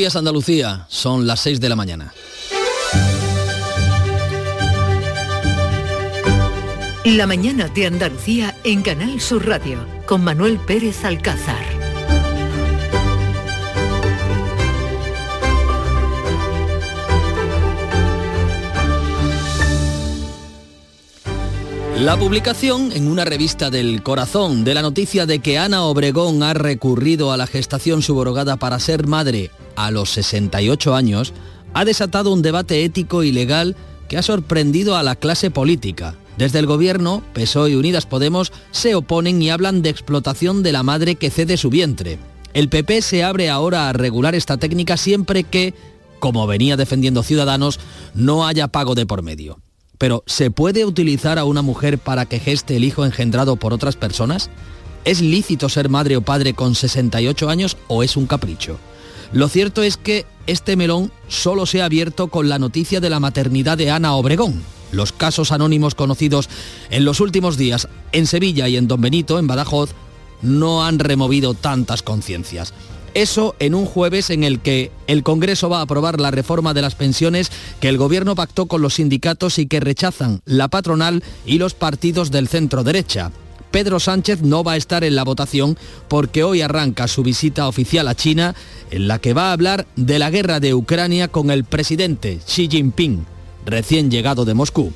Días Andalucía, son las 6 de la mañana. La mañana de Andalucía en Canal Sur Radio con Manuel Pérez Alcázar. La publicación en una revista del Corazón de la noticia de que Ana Obregón ha recurrido a la gestación subrogada para ser madre a los 68 años ha desatado un debate ético y legal que ha sorprendido a la clase política. Desde el gobierno, PSOE y Unidas Podemos se oponen y hablan de explotación de la madre que cede su vientre. El PP se abre ahora a regular esta técnica siempre que, como venía defendiendo Ciudadanos, no haya pago de por medio. Pero, ¿se puede utilizar a una mujer para que geste el hijo engendrado por otras personas? ¿Es lícito ser madre o padre con 68 años o es un capricho? Lo cierto es que este melón solo se ha abierto con la noticia de la maternidad de Ana Obregón. Los casos anónimos conocidos en los últimos días en Sevilla y en Don Benito, en Badajoz, no han removido tantas conciencias. Eso en un jueves en el que el Congreso va a aprobar la reforma de las pensiones que el Gobierno pactó con los sindicatos y que rechazan la patronal y los partidos del centro derecha. Pedro Sánchez no va a estar en la votación porque hoy arranca su visita oficial a China en la que va a hablar de la guerra de Ucrania con el presidente Xi Jinping, recién llegado de Moscú.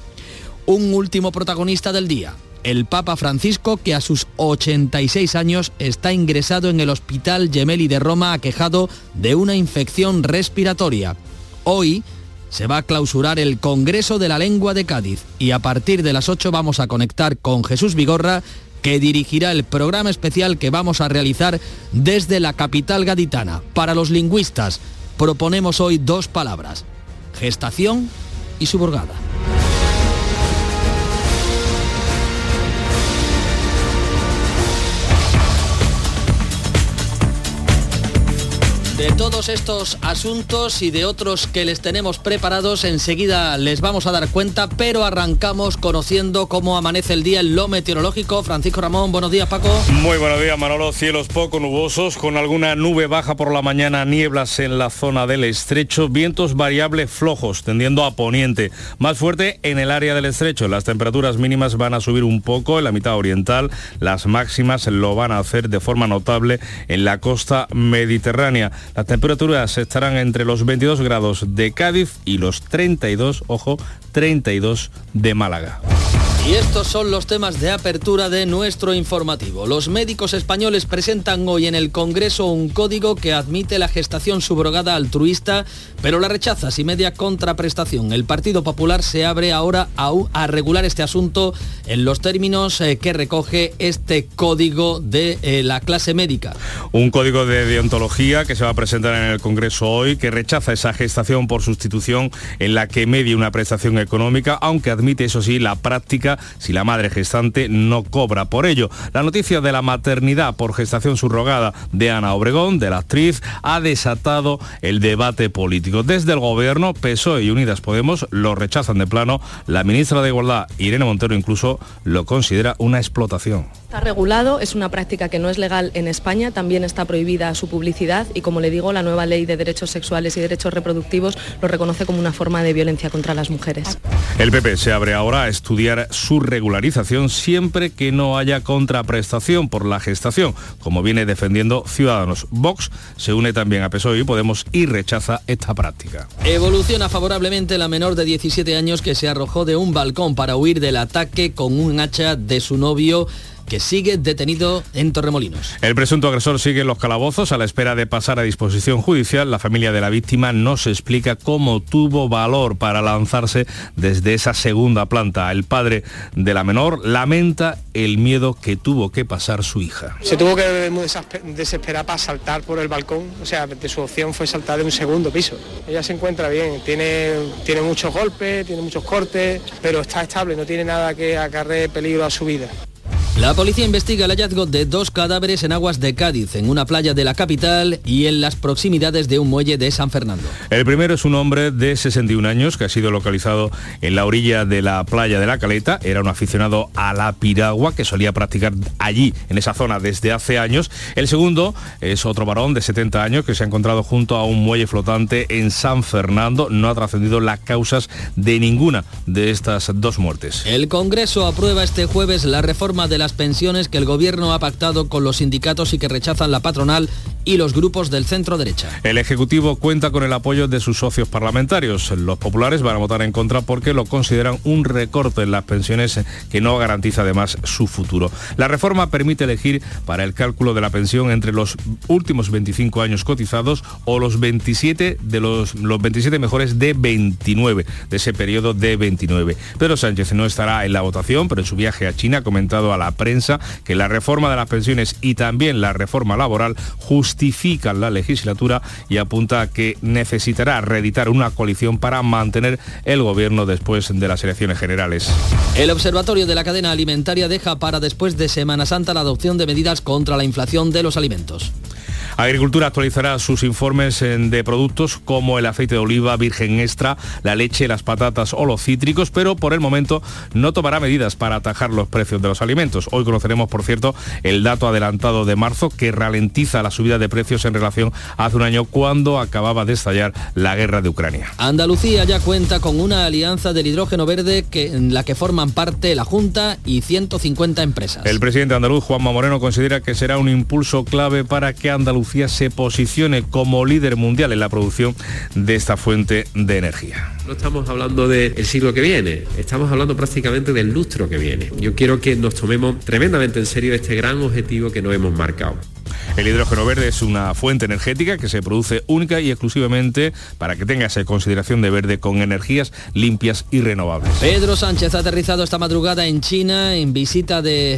Un último protagonista del día, el Papa Francisco, que a sus 86 años está ingresado en el Hospital Gemelli de Roma aquejado de una infección respiratoria. Hoy se va a clausurar el Congreso de la Lengua de Cádiz y a partir de las 8 vamos a conectar con Jesús Vigorra, que dirigirá el programa especial que vamos a realizar desde la capital gaditana. Para los lingüistas, proponemos hoy dos palabras, gestación y subrogada. De todos estos asuntos y de otros que les tenemos preparados, enseguida les vamos a dar cuenta, pero arrancamos conociendo cómo amanece el día en lo meteorológico. Francisco Ramón, buenos días Paco. Muy buenos días Manolo, cielos poco nubosos, con alguna nube baja por la mañana, nieblas en la zona del estrecho, vientos variables flojos, tendiendo a poniente, más fuerte en el área del estrecho. Las temperaturas mínimas van a subir un poco en la mitad oriental, las máximas lo van a hacer de forma notable en la costa mediterránea. Las temperaturas estarán entre los 22 grados de Cádiz y los 32, ojo, 32 de Málaga. Y estos son los temas de apertura de nuestro informativo. Los médicos españoles presentan hoy en el Congreso un código que admite la gestación subrogada altruista, pero la rechaza sin media contraprestación. El Partido Popular se abre ahora a, regular este asunto en los términos eh, que recoge este código de eh, la clase médica. Un código de deontología que se va a presentar en el Congreso hoy, que rechaza esa gestación por sustitución en la que media una prestación económica, aunque admite, eso sí, la práctica si la madre gestante no cobra por ello. La noticia de la maternidad por gestación subrogada de Ana Obregón, de la actriz, ha desatado el debate político. Desde el gobierno, PSOE y Unidas Podemos lo rechazan de plano. La ministra de Igualdad, Irene Montero, incluso lo considera una explotación. Está regulado, es una práctica que no es legal en España, también está prohibida su publicidad y como le digo, la nueva ley de derechos sexuales y derechos reproductivos lo reconoce como una forma de violencia contra las mujeres. El PP se abre ahora a estudiar su regularización siempre que no haya contraprestación por la gestación, como viene defendiendo Ciudadanos. Vox se une también a PSOE y Podemos y rechaza esta práctica. Evoluciona favorablemente la menor de 17 años que se arrojó de un balcón para huir del ataque con un hacha de su novio que sigue detenido en Torremolinos. El presunto agresor sigue en los calabozos a la espera de pasar a disposición judicial. La familia de la víctima no se explica cómo tuvo valor para lanzarse desde esa segunda planta. El padre de la menor lamenta el miedo que tuvo que pasar su hija. Se tuvo que desesperar para saltar por el balcón, o sea, de su opción fue saltar de un segundo piso. Ella se encuentra bien, tiene, tiene muchos golpes, tiene muchos cortes, pero está estable, no tiene nada que acarre peligro a su vida. La policía investiga el hallazgo de dos cadáveres en aguas de Cádiz, en una playa de la capital y en las proximidades de un muelle de San Fernando. El primero es un hombre de 61 años que ha sido localizado en la orilla de la playa de la Caleta. Era un aficionado a la piragua que solía practicar allí, en esa zona, desde hace años. El segundo es otro varón de 70 años que se ha encontrado junto a un muelle flotante en San Fernando. No ha trascendido las causas de ninguna de estas dos muertes. El Congreso aprueba este jueves la reforma de la las pensiones que el gobierno ha pactado con los sindicatos y que rechazan la patronal y los grupos del centro derecha. El Ejecutivo cuenta con el apoyo de sus socios parlamentarios. Los populares van a votar en contra porque lo consideran un recorte en las pensiones que no garantiza además su futuro. La reforma permite elegir para el cálculo de la pensión entre los últimos 25 años cotizados o los 27 de los, los 27 mejores de 29, de ese periodo de 29. Pedro Sánchez no estará en la votación, pero en su viaje a China ha comentado a la prensa que la reforma de las pensiones y también la reforma laboral justifican la legislatura y apunta a que necesitará reeditar una coalición para mantener el gobierno después de las elecciones generales. El Observatorio de la Cadena Alimentaria deja para después de Semana Santa la adopción de medidas contra la inflación de los alimentos. Agricultura actualizará sus informes de productos como el aceite de oliva virgen extra, la leche, las patatas o los cítricos, pero por el momento no tomará medidas para atajar los precios de los alimentos. Hoy conoceremos, por cierto, el dato adelantado de marzo que ralentiza la subida de precios en relación a hace un año cuando acababa de estallar la guerra de Ucrania. Andalucía ya cuenta con una alianza del hidrógeno verde que, en la que forman parte la Junta y 150 empresas. El presidente andaluz, Juanma Moreno, considera que será un impulso clave para que Andalucía se posicione como líder mundial en la producción de esta fuente de energía. No estamos hablando del siglo que viene, estamos hablando prácticamente del lustro que viene. Yo quiero que nos tomemos tremendamente en serio este gran objetivo que nos hemos marcado. El hidrógeno verde es una fuente energética que se produce única y exclusivamente para que tenga esa consideración de verde con energías limpias y renovables. Pedro Sánchez ha aterrizado esta madrugada en China en visita de,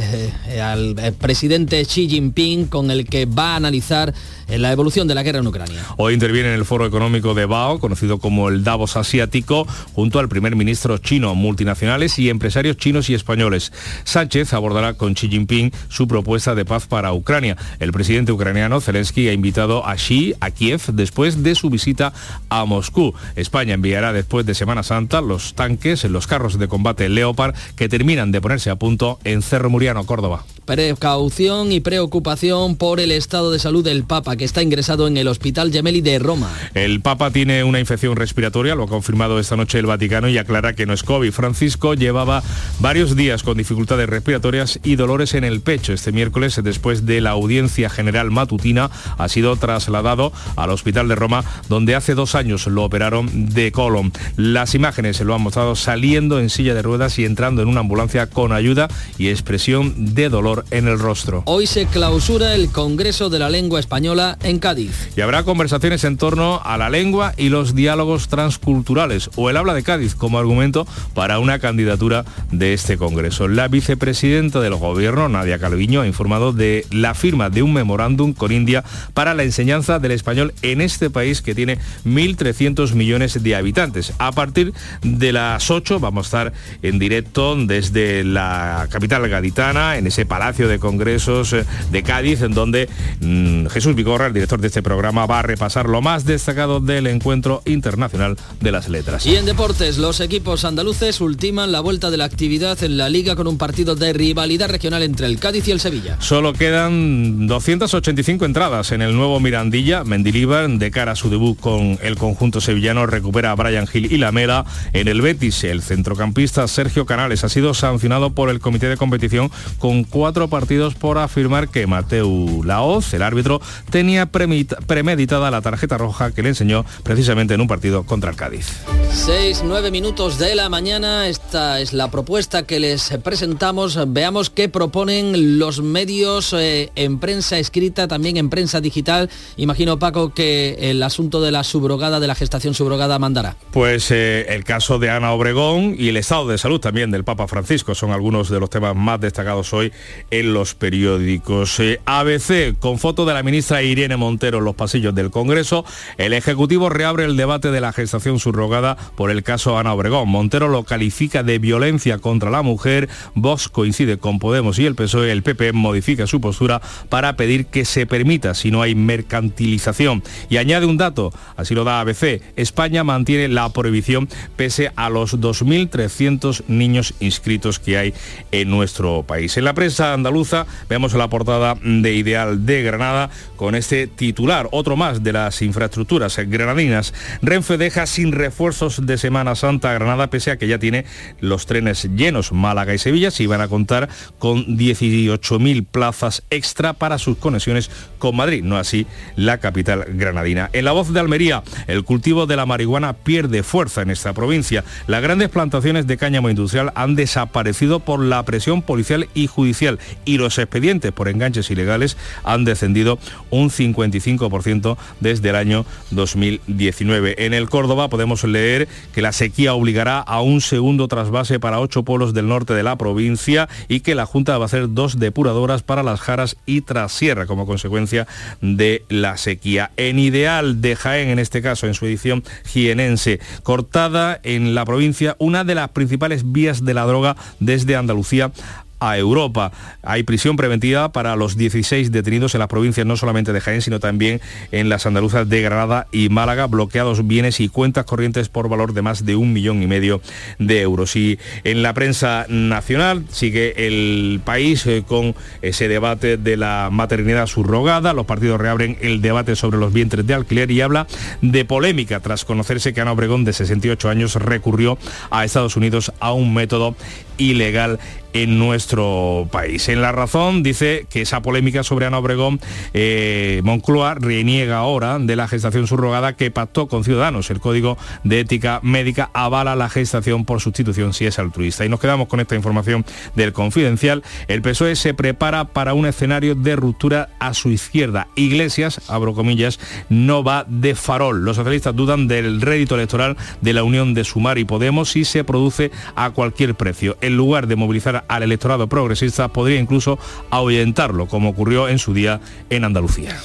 eh, al eh, presidente Xi Jinping con el que va a analizar en la evolución de la guerra en Ucrania. Hoy interviene en el foro económico de Bao, conocido como el Davos Asiático, junto al primer ministro chino, multinacionales y empresarios chinos y españoles. Sánchez abordará con Xi Jinping su propuesta de paz para Ucrania. El presidente ucraniano Zelensky ha invitado a Xi a Kiev después de su visita a Moscú. España enviará después de Semana Santa los tanques, los carros de combate Leopard que terminan de ponerse a punto en Cerro Muriano, Córdoba. Precaución y preocupación por el estado de salud del Papa, que está ingresado en el Hospital Gemelli de Roma. El Papa tiene una infección respiratoria, lo ha confirmado esta noche el Vaticano y aclara que no es COVID. Francisco llevaba varios días con dificultades respiratorias y dolores en el pecho. Este miércoles, después de la audiencia general matutina, ha sido trasladado al Hospital de Roma, donde hace dos años lo operaron de colon. Las imágenes se lo han mostrado saliendo en silla de ruedas y entrando en una ambulancia con ayuda y expresión de dolor en el rostro. Hoy se clausura el Congreso de la Lengua Española en Cádiz. Y habrá conversaciones en torno a la lengua y los diálogos transculturales o el habla de Cádiz como argumento para una candidatura de este Congreso. La vicepresidenta del Gobierno, Nadia Calviño, ha informado de la firma de un memorándum con India para la enseñanza del español en este país que tiene 1.300 millones de habitantes. A partir de las 8 vamos a estar en directo desde la capital gaditana, en ese palacio de Congresos eh, de Cádiz, en donde mm, Jesús El director de este programa, va a repasar lo más destacado del Encuentro Internacional de las Letras. Y en deportes, los equipos andaluces ultiman la vuelta de la actividad en la Liga con un partido de rivalidad regional entre el Cádiz y el Sevilla. Solo quedan 285 entradas en el nuevo Mirandilla. Mendilibar, de cara a su debut con el conjunto sevillano, recupera a Brian Gil y la Mela. En el Betis, el centrocampista Sergio Canales ha sido sancionado por el comité de competición con cuatro partidos por afirmar que Mateu Laoz, el árbitro, tenía premeditada la tarjeta roja que le enseñó precisamente en un partido contra el Cádiz. 6, 9 minutos de la mañana, esta es la propuesta que les presentamos. Veamos qué proponen los medios eh, en prensa escrita, también en prensa digital. Imagino, Paco, que el asunto de la subrogada, de la gestación subrogada, mandará. Pues eh, el caso de Ana Obregón y el estado de salud también del Papa Francisco son algunos de los temas más destacados hoy en los periódicos. Eh, ABC, con foto de la ministra Irene Irene Montero en los pasillos del Congreso. El Ejecutivo reabre el debate de la gestación subrogada por el caso Ana Obregón. Montero lo califica de violencia contra la mujer. Vox coincide con Podemos y el PSOE. El PP modifica su postura para pedir que se permita si no hay mercantilización. Y añade un dato, así lo da ABC. España mantiene la prohibición pese a los 2.300 niños inscritos que hay en nuestro país. En la prensa andaluza vemos la portada de Ideal de Granada con este titular, otro más de las infraestructuras granadinas. Renfe deja sin refuerzos de Semana Santa Granada pese a que ya tiene los trenes llenos. Málaga y Sevilla se iban a contar con 18.000 plazas extra para sus conexiones con Madrid, no así la capital granadina. En la voz de Almería, el cultivo de la marihuana pierde fuerza en esta provincia. Las grandes plantaciones de cáñamo industrial han desaparecido por la presión policial y judicial y los expedientes por enganches ilegales han descendido un 55% desde el año 2019. En el Córdoba podemos leer que la sequía obligará a un segundo trasvase para ocho pueblos del norte de la provincia y que la Junta va a hacer dos depuradoras para las Jaras y Trasierra como consecuencia de la sequía. En Ideal de Jaén, en este caso, en su edición jienense, cortada en la provincia una de las principales vías de la droga desde Andalucía a Europa. Hay prisión preventiva para los 16 detenidos en las provincias no solamente de Jaén, sino también en las andaluzas de Granada y Málaga, bloqueados bienes y cuentas corrientes por valor de más de un millón y medio de euros. Y en la prensa nacional sigue el país eh, con ese debate de la maternidad subrogada. Los partidos reabren el debate sobre los vientres de alquiler y habla de polémica tras conocerse que Ana Obregón, de 68 años, recurrió a Estados Unidos a un método ilegal en nuestro país. En La Razón dice que esa polémica sobre Ana Obregón, eh, Moncloa reniega ahora de la gestación subrogada que pactó con Ciudadanos. El Código de Ética Médica avala la gestación por sustitución si es altruista. Y nos quedamos con esta información del Confidencial. El PSOE se prepara para un escenario de ruptura a su izquierda. Iglesias, abro comillas, no va de farol. Los socialistas dudan del rédito electoral de la unión de Sumar y Podemos si se produce a cualquier precio. En lugar de movilizar al electorado progresista podría incluso ahuyentarlo, como ocurrió en su día en Andalucía.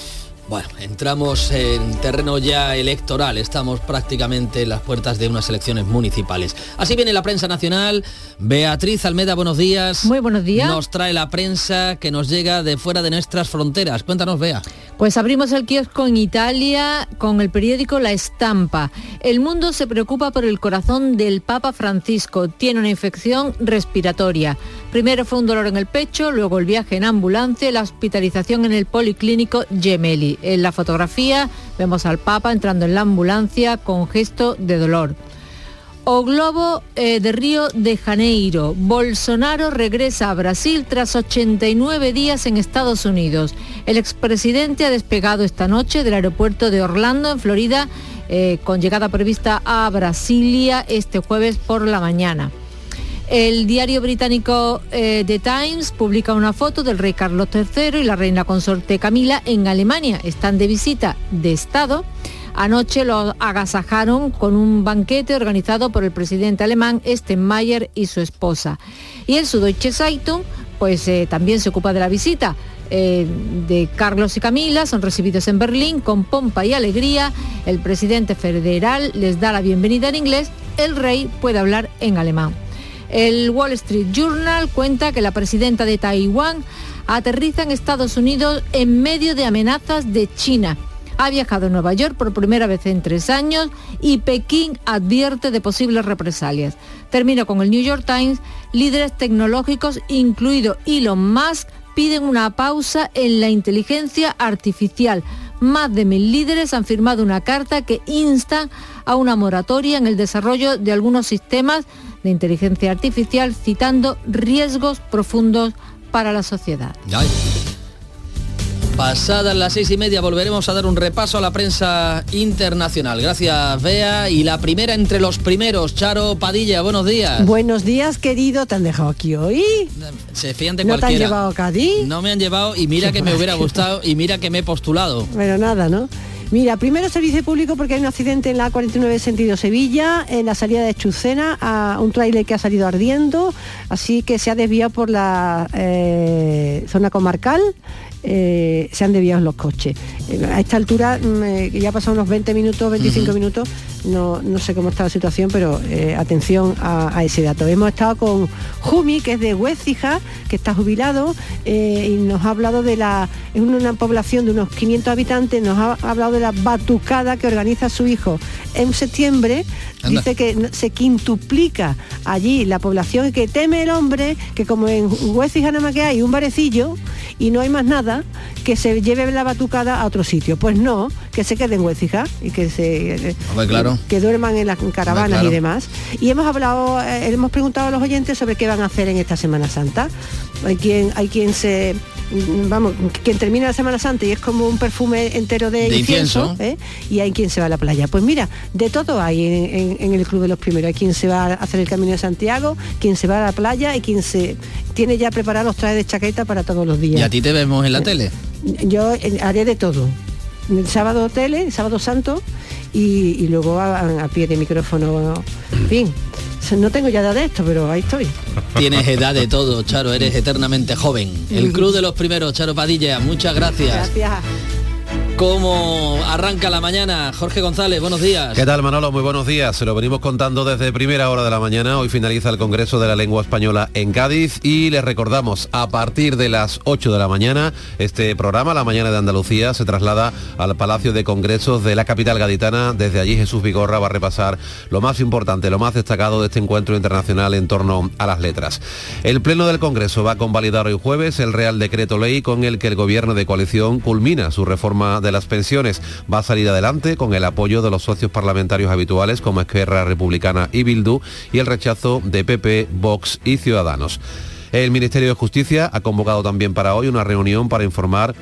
Bueno, entramos en terreno ya electoral, estamos prácticamente en las puertas de unas elecciones municipales. Así viene la prensa nacional. Beatriz Almeda, buenos días. Muy buenos días. Nos trae la prensa que nos llega de fuera de nuestras fronteras. Cuéntanos, Bea. Pues abrimos el kiosco en Italia con el periódico La Estampa. El mundo se preocupa por el corazón del Papa Francisco. Tiene una infección respiratoria. Primero fue un dolor en el pecho, luego el viaje en ambulancia y la hospitalización en el policlínico Gemelli. En la fotografía vemos al Papa entrando en la ambulancia con gesto de dolor. O Globo eh, de Río de Janeiro. Bolsonaro regresa a Brasil tras 89 días en Estados Unidos. El expresidente ha despegado esta noche del aeropuerto de Orlando, en Florida, eh, con llegada prevista a Brasilia este jueves por la mañana. El diario británico eh, The Times publica una foto del rey Carlos III y la reina consorte Camila en Alemania. Están de visita de Estado. Anoche lo agasajaron con un banquete organizado por el presidente alemán Steinmeier y su esposa. Y el Süddeutsche Zeitung pues eh, también se ocupa de la visita eh, de Carlos y Camila, son recibidos en Berlín con pompa y alegría. El presidente federal les da la bienvenida en inglés, el rey puede hablar en alemán. El Wall Street Journal cuenta que la presidenta de Taiwán aterriza en Estados Unidos en medio de amenazas de China. Ha viajado a Nueva York por primera vez en tres años y Pekín advierte de posibles represalias. Termino con el New York Times. Líderes tecnológicos, incluido Elon Musk, piden una pausa en la inteligencia artificial. Más de mil líderes han firmado una carta que insta a una moratoria en el desarrollo de algunos sistemas de inteligencia artificial, citando riesgos profundos para la sociedad. Pasadas las seis y media volveremos a dar un repaso a la prensa internacional. Gracias, Bea. Y la primera entre los primeros, Charo Padilla, buenos días. Buenos días, querido. ¿Te han dejado aquí hoy? Se fían de ¿No te han cualquiera. llevado a Cádiz? No me han llevado y mira que me hubiera gustado y mira que me he postulado. Bueno, nada, ¿no? Mira, primero servicio público porque hay un accidente en la A49 sentido Sevilla, en la salida de Chucena, a un tráiler que ha salido ardiendo, así que se ha desviado por la eh, zona comarcal eh, se han desviado los coches. Eh, a esta altura, mm, ya ha pasado unos 20 minutos, 25 minutos, no, sé cómo está la situación, pero atención a, ese dato. Hemos estado con Jumi, que es de Huecija, que está jubilado, y nos ha hablado de la, en una población de unos 500 habitantes, nos ha hablado de la batucada que organiza su hijo en septiembre, dice que se quintuplica allí la población y que teme el hombre que como en Huecija nada más que hay un barecillo y no hay más nada, que se lleve la batucada a otro sitio. Pues no, que se quede en Huecija y que se claro. que duerman en las caravanas y demás. Y hemos hablado, eh, hemos preguntado a los oyentes sobre qué van a hacer en esta Semana Santa. Hay quien, hay quien se vamos, quien termina la Semana Santa y es como un perfume entero de, incienso, ¿eh? y hay quien se va a la playa. Pues mira, de todo hay en, el Club de los Primeros. Hay quien se va a hacer el Camino de Santiago, quien se va a la playa y quien se tiene ya preparados los trajes de chaqueta para todos los días. ¿Y a ti te vemos en la tele? Yo eh, haré de todo. El sábado tele, el sábado santo y, luego a, pie de micrófono. En fin, no tengo ya edad de esto, pero ahí estoy. Tienes edad de todo, Charo, eres eternamente joven. El Club de los Primeros, Charo Padilla, muchas gracias. Gracias. ¿Cómo arranca la mañana? Jorge González, buenos días. ¿Qué tal Manolo? Muy buenos días. Se lo venimos contando desde primera hora de la mañana. Hoy finaliza el Congreso de la Lengua Española en Cádiz y les recordamos, a partir de las 8 de la mañana, este programa, La Mañana de Andalucía, se traslada al Palacio de Congresos de la capital gaditana. Desde allí Jesús Vigorra va a repasar lo más importante, lo más destacado de este encuentro internacional en torno a las letras. El Pleno del Congreso va a convalidar hoy jueves el Real Decreto Ley con el que el Gobierno de coalición culmina su reforma de las pensiones. Va a salir adelante con el apoyo de los socios parlamentarios habituales como Esquerra Republicana y Bildu y el rechazo de PP, Vox y Ciudadanos. El Ministerio de Justicia ha convocado también para hoy una reunión para informar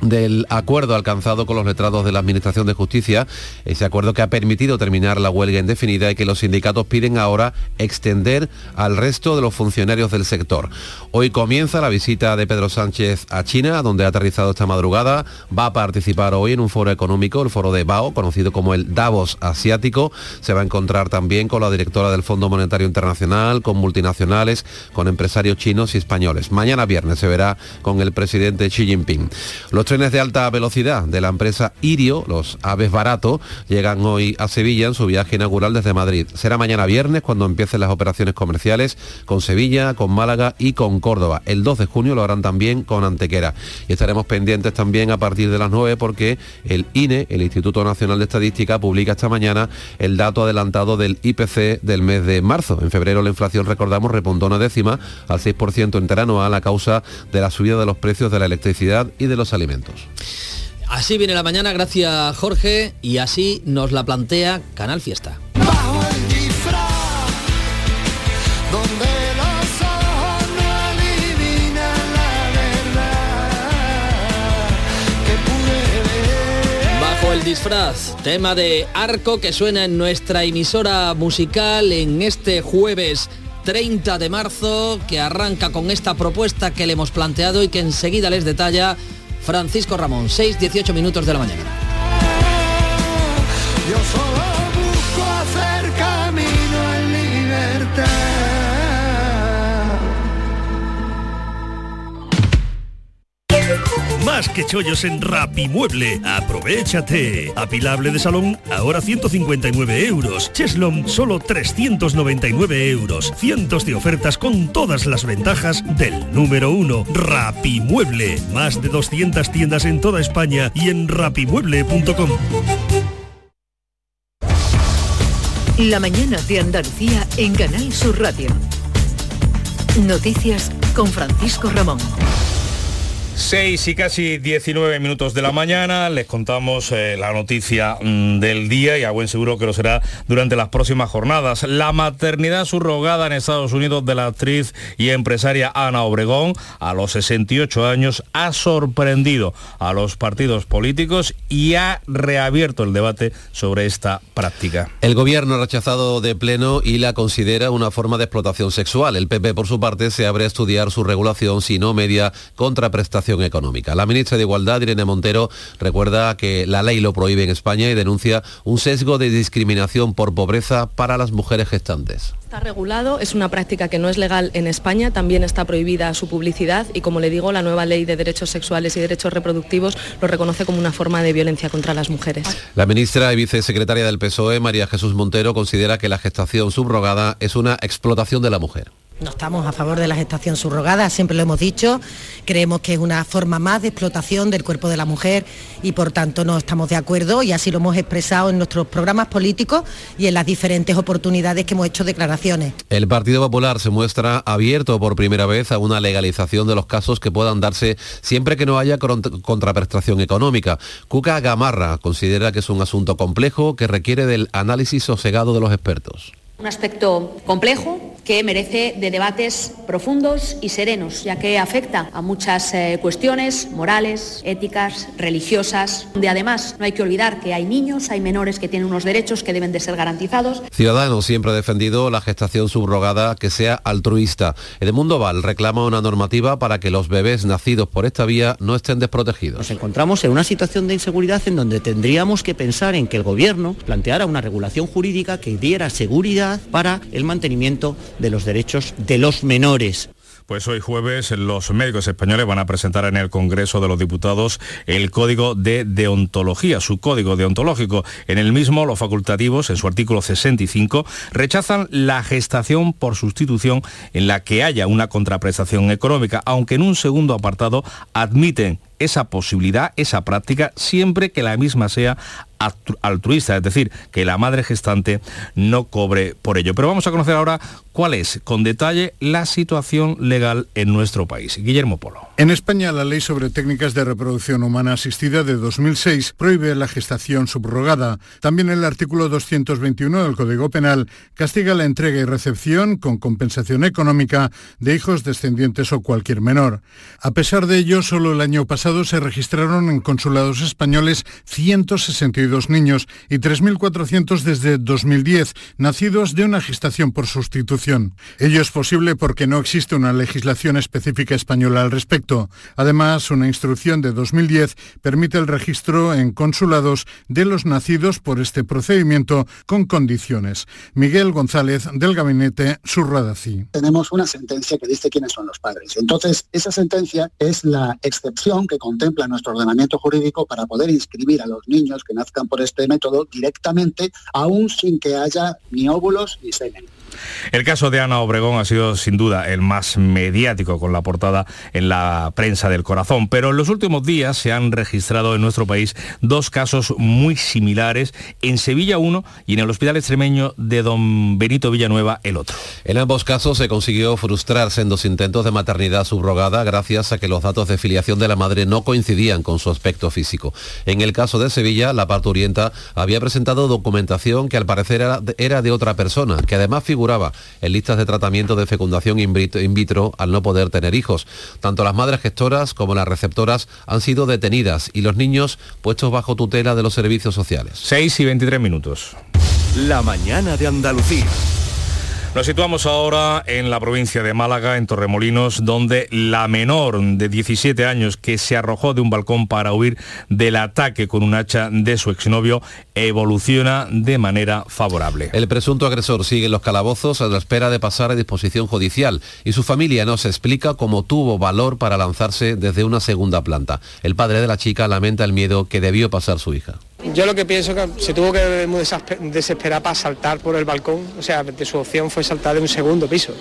del acuerdo alcanzado con los letrados de la Administración de Justicia, ese acuerdo que ha permitido terminar la huelga indefinida y que los sindicatos piden ahora extender al resto de los funcionarios del sector. Hoy comienza la visita de Pedro Sánchez a China, donde ha aterrizado esta madrugada. Va a participar hoy en un foro económico, el foro de BAO, conocido como el Davos Asiático. Se va a encontrar también con la directora del Fondo Monetario Internacional, con multinacionales, con empresarios chinos y españoles. Mañana viernes se verá con el presidente Xi Jinping. Los trenes de alta velocidad de la empresa Irio, los aves barato, llegan hoy a Sevilla en su viaje inaugural desde Madrid. Será mañana viernes cuando empiecen las operaciones comerciales con Sevilla, con Málaga y con Córdoba. El 2 de junio lo harán también con Antequera. Y estaremos pendientes también a partir de las 9 porque el INE, el Instituto Nacional de Estadística, publica esta mañana el dato adelantado del IPC del mes de marzo. En febrero la inflación, recordamos, repuntó una décima al 6% interanual a causa de la subida de los precios de la electricidad y de los alimentos. Así viene la mañana, gracias Jorge, y así nos la plantea Canal Fiesta. Bajo el disfraz, tema de arco que suena en nuestra emisora musical en este jueves 30 de marzo, que arranca con esta propuesta que le hemos planteado y que enseguida les detalla Francisco Ramón, 6, 18 minutos de la mañana. Más que chollos en Rapimueble. Aprovechate. Apilable de salón, ahora 159 euros. Cheslom, solo 399 euros. Cientos de ofertas con todas las ventajas del número uno. Rapimueble. Más de 200 tiendas en toda España y en rapimueble.com. La mañana de Andalucía en Canal Sur Radio. Noticias con Francisco Ramón. 6 y casi 19 minutos de la mañana les contamos eh, la noticia mm, del día y a buen seguro que lo será durante las próximas jornadas. La maternidad subrogada en Estados Unidos de la actriz y empresaria Ana Obregón a los 68 años ha sorprendido a los partidos políticos y ha reabierto el debate sobre esta práctica. El gobierno ha rechazado de pleno y la considera una forma de explotación sexual. El PP por su parte se abre a estudiar su regulación si no media contraprestación económica. La ministra de Igualdad, Irene Montero, recuerda que la ley lo prohíbe en España y denuncia un sesgo de discriminación por pobreza para las mujeres gestantes. Está regulado, es una práctica que no es legal en España, también está prohibida su publicidad y como le digo, la nueva ley de derechos sexuales y derechos reproductivos lo reconoce como una forma de violencia contra las mujeres. La ministra y vicesecretaria del PSOE, María Jesús Montero, considera que la gestación subrogada es una explotación de la mujer. No estamos a favor de la gestación subrogada, siempre lo hemos dicho, creemos que es una forma más de explotación del cuerpo de la mujer y por tanto no estamos de acuerdo y así lo hemos expresado en nuestros programas políticos y en las diferentes oportunidades que hemos hecho declaraciones. El Partido Popular se muestra abierto por primera vez a una legalización de los casos que puedan darse siempre que no haya contraprestación económica. Cuca Gamarra considera que es un asunto complejo que requiere del análisis sosegado de los expertos. Un aspecto complejo que merece de debates profundos y serenos, ya que afecta a muchas eh, cuestiones morales, éticas, religiosas, donde además no hay que olvidar que hay niños, hay menores que tienen unos derechos que deben de ser garantizados. Ciudadanos siempre ha defendido la gestación subrogada que sea altruista. Edmundo Val reclama una normativa para que los bebés nacidos por esta vía no estén desprotegidos. Nos encontramos en una situación de inseguridad en donde tendríamos que pensar en que el gobierno planteara una regulación jurídica que diera seguridad para el mantenimiento de los derechos de los menores. Pues hoy jueves los médicos españoles van a presentar en el Congreso de los Diputados el Código de Deontología, su código deontológico. En el mismo, los facultativos, en su artículo 65, rechazan la gestación por sustitución en la que haya una contraprestación económica, aunque en un segundo apartado admiten esa posibilidad, esa práctica, siempre que la misma sea altruista, es decir, que la madre gestante no cobre por ello. Pero vamos a conocer ahora cuál es, con detalle, la situación legal en nuestro país. Guillermo Polo. En España, la ley sobre técnicas de reproducción humana asistida de 2006 prohíbe la gestación subrogada. También el artículo 221 del Código Penal castiga la entrega y recepción con compensación económica de hijos descendientes o cualquier menor. A pesar de ello, solo el año pasado se registraron en consulados españoles 162 niños y 3.400 desde 2010, nacidos de una gestación por sustitución. Ello es posible porque no existe una legislación específica española al respecto. Además, una instrucción de 2010 permite el registro en consulados de los nacidos por este procedimiento con condiciones. Miguel González, del gabinete Surradací. Tenemos una sentencia que dice quiénes son los padres. Entonces, esa sentencia es la excepción que contempla nuestro ordenamiento jurídico para poder inscribir a los niños que nazcan por este método directamente, aún sin que haya ni óvulos ni semen. El caso de Ana Obregón ha sido sin duda el más mediático con la portada en la prensa del corazón, pero en los últimos días se han registrado en nuestro país dos casos muy similares, en Sevilla uno y en el Hospital Extremeño de don Benito Villanueva el otro. En ambos casos se consiguió frustrarse en dos intentos de maternidad subrogada gracias a que los datos de filiación de la madre no coincidían con su aspecto físico. En el caso de Sevilla, la parturienta había presentado documentación que al parecer era de otra persona, que además figuraba en listas de tratamiento de fecundación in vitro al no poder tener hijos. Tanto las madres gestoras como las receptoras han sido detenidas y los niños puestos bajo tutela de los servicios sociales. 6 y 23 minutos. La mañana de Andalucía. Nos situamos ahora en la provincia de Málaga, en Torremolinos, donde la menor de 17 años que se arrojó de un balcón para huir del ataque con un hacha de su exnovio evoluciona de manera favorable. El presunto agresor sigue en los calabozos a la espera de pasar a disposición judicial y su familia nos explica cómo tuvo valor para lanzarse desde una segunda planta. El padre de la chica lamenta el miedo que debió pasar su hija. Yo lo que pienso que se tuvo que desesperar para saltar por el balcón, o sea, de su opción fue saltar de un segundo piso.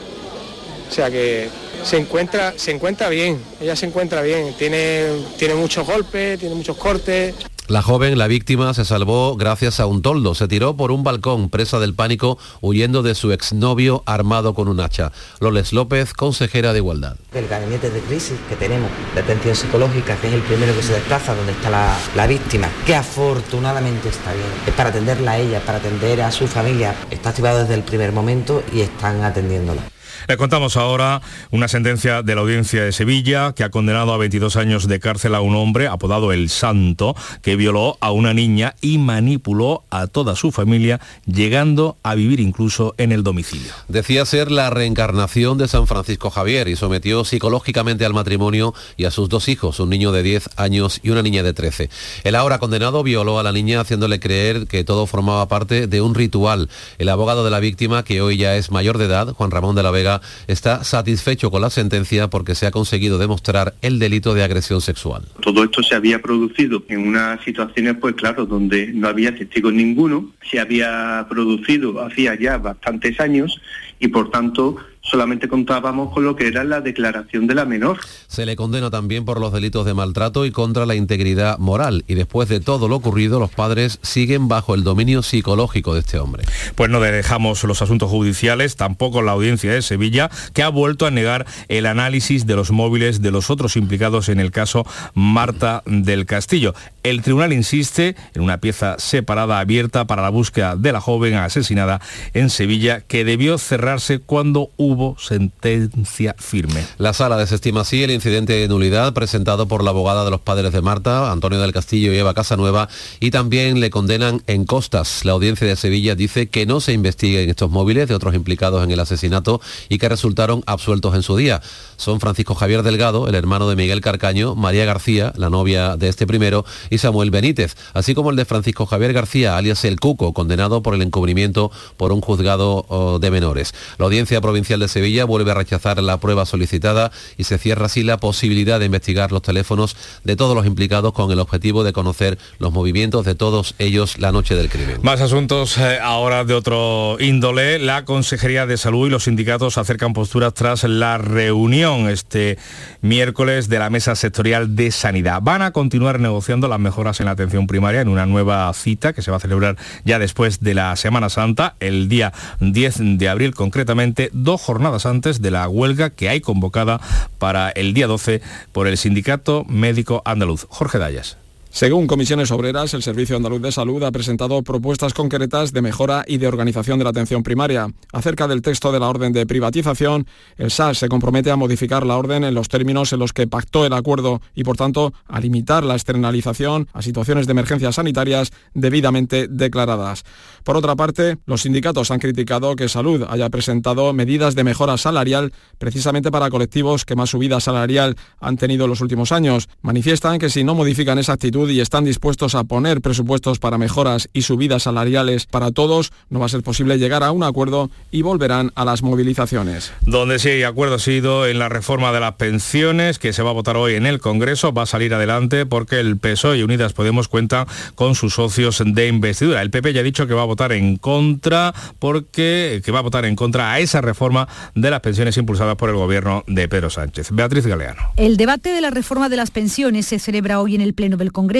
O sea que se encuentra, se encuentra bien, ella se encuentra bien, tiene, tiene muchos golpes, tiene muchos cortes. La joven, la víctima, se salvó gracias a un toldo. Se tiró por un balcón, presa del pánico, huyendo de su exnovio armado con un hacha. Loles López, consejera de Igualdad. El gabinete de crisis que tenemos, de atención psicológica, que es el primero que se desplaza, donde está la, la víctima, que afortunadamente está bien. Es para atenderla a ella, para atender a su familia. Está activado desde el primer momento y están atendiéndola. Le contamos ahora una sentencia de la audiencia de Sevilla que ha condenado a 22 años de cárcel a un hombre apodado El Santo que violó a una niña y manipuló a toda su familia llegando a vivir incluso en el domicilio. Decía ser la reencarnación de San Francisco Javier y sometió psicológicamente al matrimonio y a sus dos hijos, un niño de 10 años y una niña de 13. El ahora condenado violó a la niña haciéndole creer que todo formaba parte de un ritual. El abogado de la víctima, que hoy ya es mayor de edad, Juan Ramón de la Vega, está satisfecho con la sentencia porque se ha conseguido demostrar el delito de agresión sexual. Todo esto se había producido en unas situaciones, pues claro, donde no había testigos ninguno, se había producido hacía ya bastantes años y por tanto solamente contábamos con lo que era la declaración de la menor. Se le condena también por los delitos de maltrato y contra la integridad moral. Y después de todo lo ocurrido, los padres siguen bajo el dominio psicológico de este hombre. Pues no dejamos los asuntos judiciales, tampoco la audiencia de Sevilla, que ha vuelto a negar el análisis de los móviles de los otros implicados en el caso Marta del Castillo. El tribunal insiste en una pieza separada abierta para la búsqueda de la joven asesinada en Sevilla que debió cerrarse cuando hubo hubo sentencia firme. La sala desestima así el incidente de nulidad presentado por la abogada de los padres de Marta, Antonio del Castillo y Eva Casanueva, y también le condenan en costas. La audiencia de Sevilla dice que no se investiguen estos móviles de otros implicados en el asesinato y que resultaron absueltos en su día. Son Francisco Javier Delgado, el hermano de Miguel Carcaño, María García, la novia de este primero, y Samuel Benítez, así como el de Francisco Javier García, alias El Cuco, condenado por el encubrimiento por un juzgado oh, de menores. La audiencia provincial de Sevilla vuelve a rechazar la prueba solicitada y se cierra así la posibilidad de investigar los teléfonos de todos los implicados con el objetivo de conocer los movimientos de todos ellos la noche del crimen. Más asuntos eh, ahora de otro índole. La Consejería de Salud y los sindicatos acercan posturas tras la reunión este miércoles de la Mesa Sectorial de Sanidad. Van a continuar negociando las mejoras en la atención primaria en una nueva cita que se va a celebrar ya después de la Semana Santa, el día 10 de abril concretamente, dos jornadas antes de la huelga que hay convocada para el día 12 por el Sindicato Médico Andaluz. Jorge Dayas. Según Comisiones Obreras, el Servicio Andaluz de Salud ha presentado propuestas concretas de mejora y de organización de la atención primaria. Acerca del texto de la orden de privatización, el SAS se compromete a modificar la orden en los términos en los que pactó el acuerdo y, por tanto, a limitar la externalización a situaciones de emergencias sanitarias debidamente declaradas. Por otra parte, los sindicatos han criticado que Salud haya presentado medidas de mejora salarial precisamente para colectivos que más subida salarial han tenido en los últimos años. Manifiestan que si no modifican esa actitud, y están dispuestos a poner presupuestos para mejoras y subidas salariales para todos, no va a ser posible llegar a un acuerdo y volverán a las movilizaciones. Donde sí hay acuerdo ha sido en la reforma de las pensiones que se va a votar hoy en el Congreso, va a salir adelante porque el PSOE y Unidas Podemos cuentan con sus socios de investidura. El PP ya ha dicho que va a votar en contra porque que va a votar en contra a esa reforma de las pensiones impulsadas por el gobierno de Pedro Sánchez. Beatriz Galeano. El debate de la reforma de las pensiones se celebra hoy en el Pleno del Congreso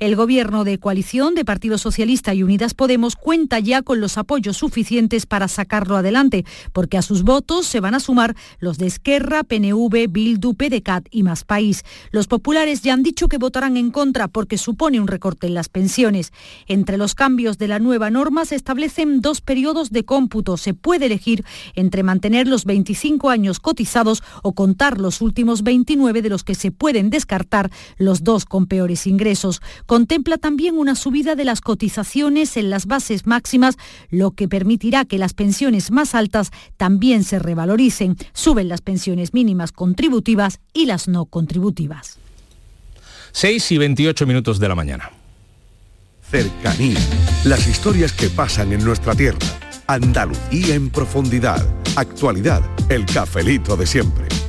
el gobierno de coalición de Partido Socialista y Unidas Podemos cuenta ya con los apoyos suficientes para sacarlo adelante, porque a sus votos se van a sumar los de Esquerra, PNV, Bildu, PDCAT y Más País. Los populares ya han dicho que votarán en contra porque supone un recorte en las pensiones. Entre los cambios de la nueva norma se establecen dos periodos de cómputo. Se puede elegir entre mantener los 25 años cotizados o contar los últimos 29 de los que se pueden descartar los dos con peores ingresos. Contempla también una subida de las cotizaciones en las bases máximas, lo que permitirá que las pensiones más altas también se revaloricen. Suben las pensiones mínimas contributivas y las no contributivas. 6 y 28 minutos de la mañana. Cercanía. Las historias que pasan en nuestra tierra. Andalucía en profundidad. Actualidad. El cafelito de siempre.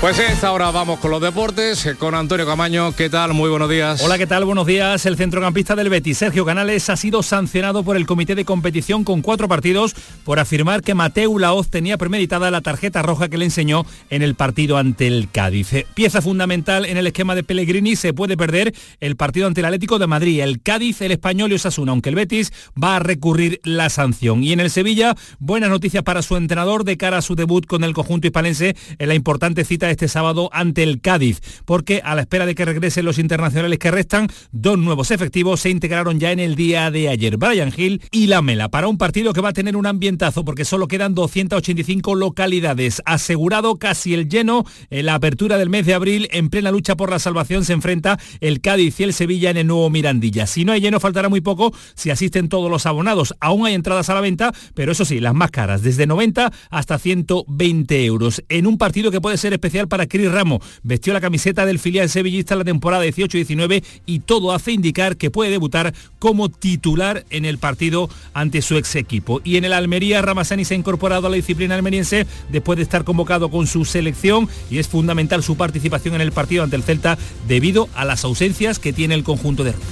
Pues esta hora vamos con los deportes, eh, con Antonio Camaño. ¿Qué tal? Muy buenos días. Hola, ¿qué tal? Buenos días. El centrocampista del Betis, Sergio Canales, ha sido sancionado por el comité de competición con cuatro partidos por afirmar que Mateu Laoz tenía premeditada la tarjeta roja que le enseñó en el partido ante el Cádiz. Eh, pieza fundamental en el esquema de Pellegrini, se puede perder el partido ante el Atlético de Madrid, el Cádiz, el Español y Osasuna, aunque el Betis va a recurrir la sanción. Y en el Sevilla, buenas noticias para su entrenador de cara a su debut con el conjunto hispalense en la importante cita este sábado ante el Cádiz, porque a la espera de que regresen los internacionales que restan, dos nuevos efectivos se integraron ya en el día de ayer, Brian Hill y Lamela, para un partido que va a tener un ambientazo porque solo quedan 285 localidades. Asegurado casi el lleno, en la apertura del mes de abril, en plena lucha por la salvación, se enfrenta el Cádiz y el Sevilla en el nuevo Mirandilla. Si no hay lleno, faltará muy poco si asisten todos los abonados. Aún hay entradas a la venta, pero eso sí, las más caras, desde 90 hasta 120 euros, en un partido que puede ser especial para Cris Ramos. Vestió la camiseta del filial sevillista la temporada 18-19 y todo hace indicar que puede debutar como titular en el partido ante su ex equipo. Y en el Almería, Ramazani se ha incorporado a la disciplina almeriense después de estar convocado con su selección y es fundamental su participación en el partido ante el Celta debido a las ausencias que tiene el conjunto de rugby.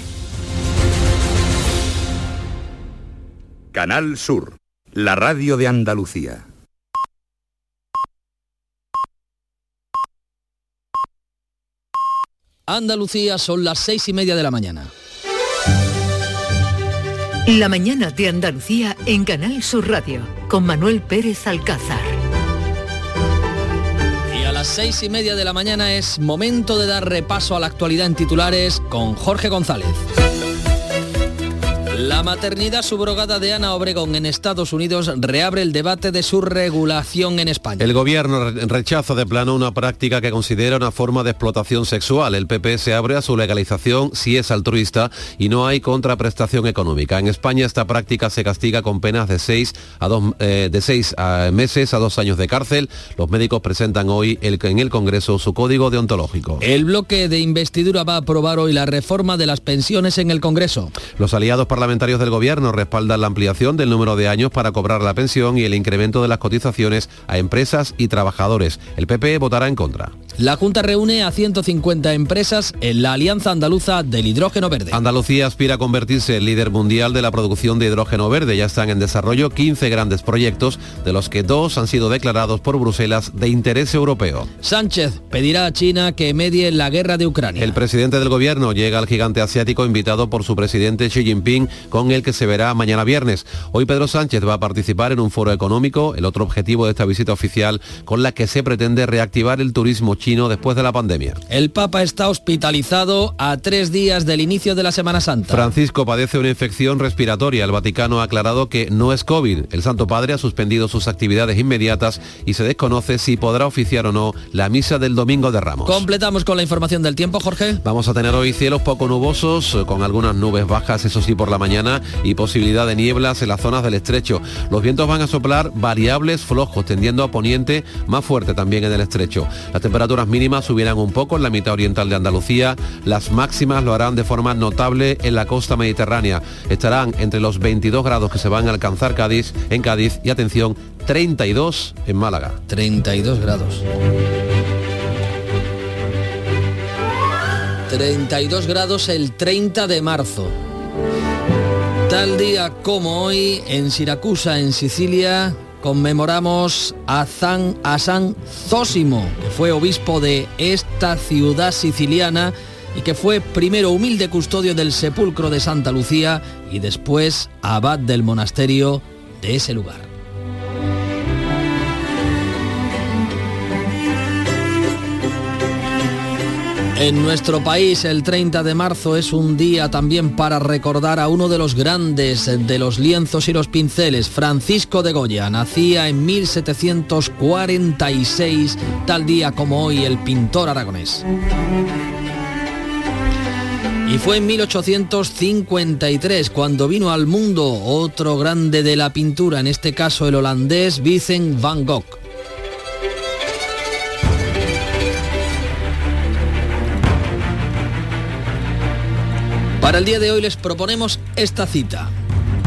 Canal Sur, la radio de Andalucía. Andalucía son las seis y media de la mañana. La mañana de Andalucía en Canal Sur Radio con Manuel Pérez Alcázar. Y a las seis y media de la mañana es momento de dar repaso a la actualidad en titulares con Jorge González. La maternidad subrogada de Ana Obregón en Estados Unidos reabre el debate de su regulación en España. El gobierno rechaza de plano una práctica que considera una forma de explotación sexual. El PP se abre a su legalización si es altruista y no hay contraprestación económica. En España esta práctica se castiga con penas de seis, a dos, eh, de seis a meses a dos años de cárcel. Los médicos presentan hoy el, en el Congreso su código deontológico. El bloque de investidura va a aprobar hoy la reforma de las pensiones en el Congreso. Los aliados parlamentarios parlamentarios del Gobierno respaldan la ampliación del número de años para cobrar la pensión y el incremento de las cotizaciones a empresas y trabajadores. El PP votará en contra. La Junta reúne a 150 empresas en la Alianza Andaluza del Hidrógeno Verde. Andalucía aspira a convertirse en líder mundial de la producción de hidrógeno verde. Ya están en desarrollo 15 grandes proyectos, de los que dos han sido declarados por Bruselas de interés europeo. Sánchez pedirá a China que medie la guerra de Ucrania. El presidente del gobierno llega al gigante asiático invitado por su presidente Xi Jinping, con el que se verá mañana viernes. Hoy Pedro Sánchez va a participar en un foro económico, el otro objetivo de esta visita oficial, con la que se pretende reactivar el turismo chino después de la pandemia. El Papa está hospitalizado a tres días del inicio de la Semana Santa. Francisco padece una infección respiratoria. El Vaticano ha aclarado que no es COVID. El Santo Padre ha suspendido sus actividades inmediatas y se desconoce si podrá oficiar o no la misa del Domingo de Ramos. Completamos con la información del tiempo, Jorge. Vamos a tener hoy cielos poco nubosos, con algunas nubes bajas, eso sí, por la mañana, y posibilidad de nieblas en las zonas del estrecho. Los vientos van a soplar variables flojos, tendiendo a poniente más fuerte también en el estrecho. Las mínimas subirán un poco en la mitad oriental de Andalucía, las máximas lo harán de forma notable en la costa mediterránea. Estarán entre los 22 grados que se van a alcanzar Cádiz, en Cádiz y atención, 32 en Málaga. 32 grados. 32 grados el 30 de marzo. Tal día como hoy, en Siracusa, en Sicilia, conmemoramos a, San, Zósimo, que fue obispo de esta ciudad siciliana y que fue primero humilde custodio del sepulcro de Santa Lucía y después abad del monasterio de ese lugar. En nuestro país el 30 de marzo es un día también para recordar a uno de los grandes de los lienzos y los pinceles, Francisco de Goya. Nacía en 1746, tal día como hoy el pintor aragonés. Y fue en 1853 cuando vino al mundo otro grande de la pintura, en este caso el holandés Vincent van Gogh. Para el día de hoy les proponemos esta cita.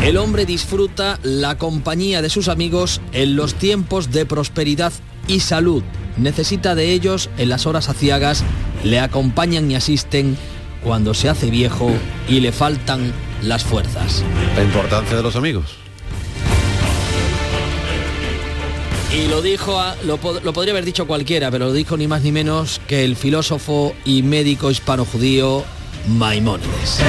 El hombre disfruta la compañía de sus amigos en los tiempos de prosperidad y salud, necesita de ellos en las horas aciagas, le acompañan y asisten cuando se hace viejo y le faltan las fuerzas. La importancia de los amigos. Y lo dijo, lo, lo, podría haber dicho cualquiera, pero lo dijo ni más ni menos que el filósofo y médico hispano-judío Maimónides.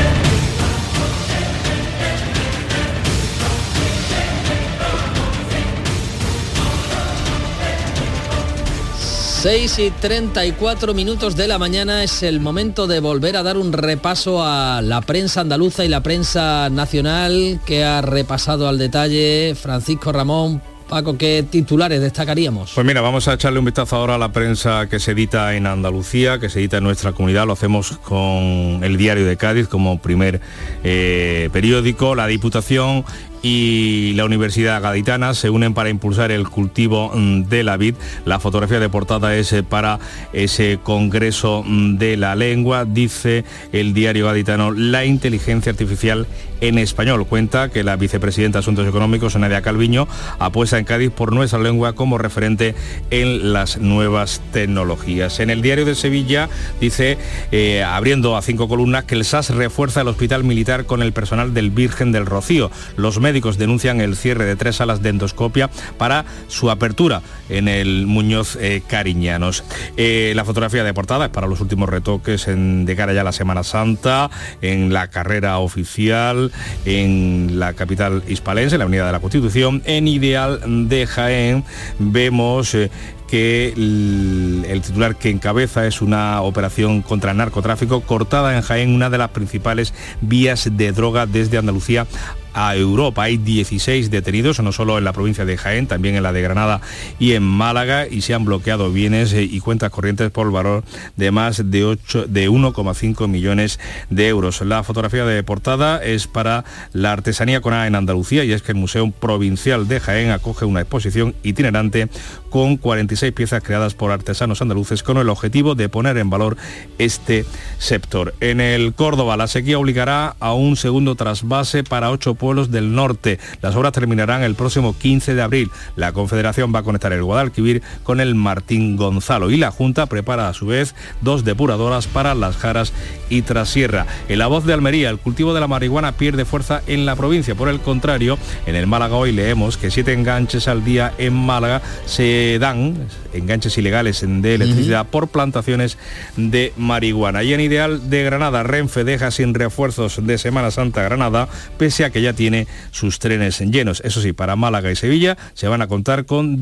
6 y 34 minutos de la mañana es el momento de volver a dar un repaso a la prensa andaluza y la prensa nacional que ha repasado al detalle Francisco Ramón. Paco, ¿qué titulares destacaríamos? Pues mira, vamos a echarle un vistazo ahora a la prensa que se edita en Andalucía, que se edita en nuestra comunidad. Lo hacemos con el Diario de Cádiz como primer eh, periódico. La Diputación y la Universidad Gaditana se unen para impulsar el cultivo mm, de la vid. La fotografía de portada es eh, para ese Congreso mm, de la Lengua, dice el diario gaditano, la inteligencia artificial en español. Cuenta que la vicepresidenta de Asuntos Económicos, Nadia Calviño, apuesta en Cádiz por nuestra lengua como referente en las nuevas tecnologías. En el diario de Sevilla dice, eh, abriendo a cinco columnas, que el SAS refuerza el hospital militar con el personal del Virgen del Rocío. Los denuncian el cierre de tres salas de endoscopia para su apertura en el Muñoz eh, Cariñanos. Eh, la fotografía de portada es para los últimos retoques en, de cara ya a la Semana Santa, en la carrera oficial, en la capital hispalense, la Avenida de la Constitución, en Ideal de Jaén vemos eh, que el, titular que encabeza es una operación contra el narcotráfico cortada en Jaén, una de las principales vías de droga desde Andalucía a Europa. Hay 16 detenidos, no solo en la provincia de Jaén, también en la de Granada y en Málaga, y se han bloqueado bienes eh, y cuentas corrientes por valor de más de, 8, de 1,5 millones de euros. La fotografía de portada es para la artesanía con A en Andalucía y es que el Museo Provincial de Jaén acoge una exposición itinerante con 46 piezas creadas por artesanos andaluces con el objetivo de poner en valor este sector. En el Córdoba, la sequía obligará a un segundo trasvase para ocho pueblos del norte. Las obras terminarán el próximo 15 de abril. La Confederación va a conectar el Guadalquivir con el Martín Gonzalo y la Junta prepara a su vez dos depuradoras para las Jaras y Trasierra. En la voz de Almería, el cultivo de la marihuana pierde fuerza en la provincia. Por el contrario, en el Málaga hoy leemos que siete enganches al día en Málaga se dan, enganches ilegales de electricidad, uh -huh. por plantaciones de marihuana. Y en Ideal de Granada, Renfe deja sin refuerzos de Semana Santa Granada, pese a que ya tiene sus trenes llenos. Eso sí, para Málaga y Sevilla se van a contar con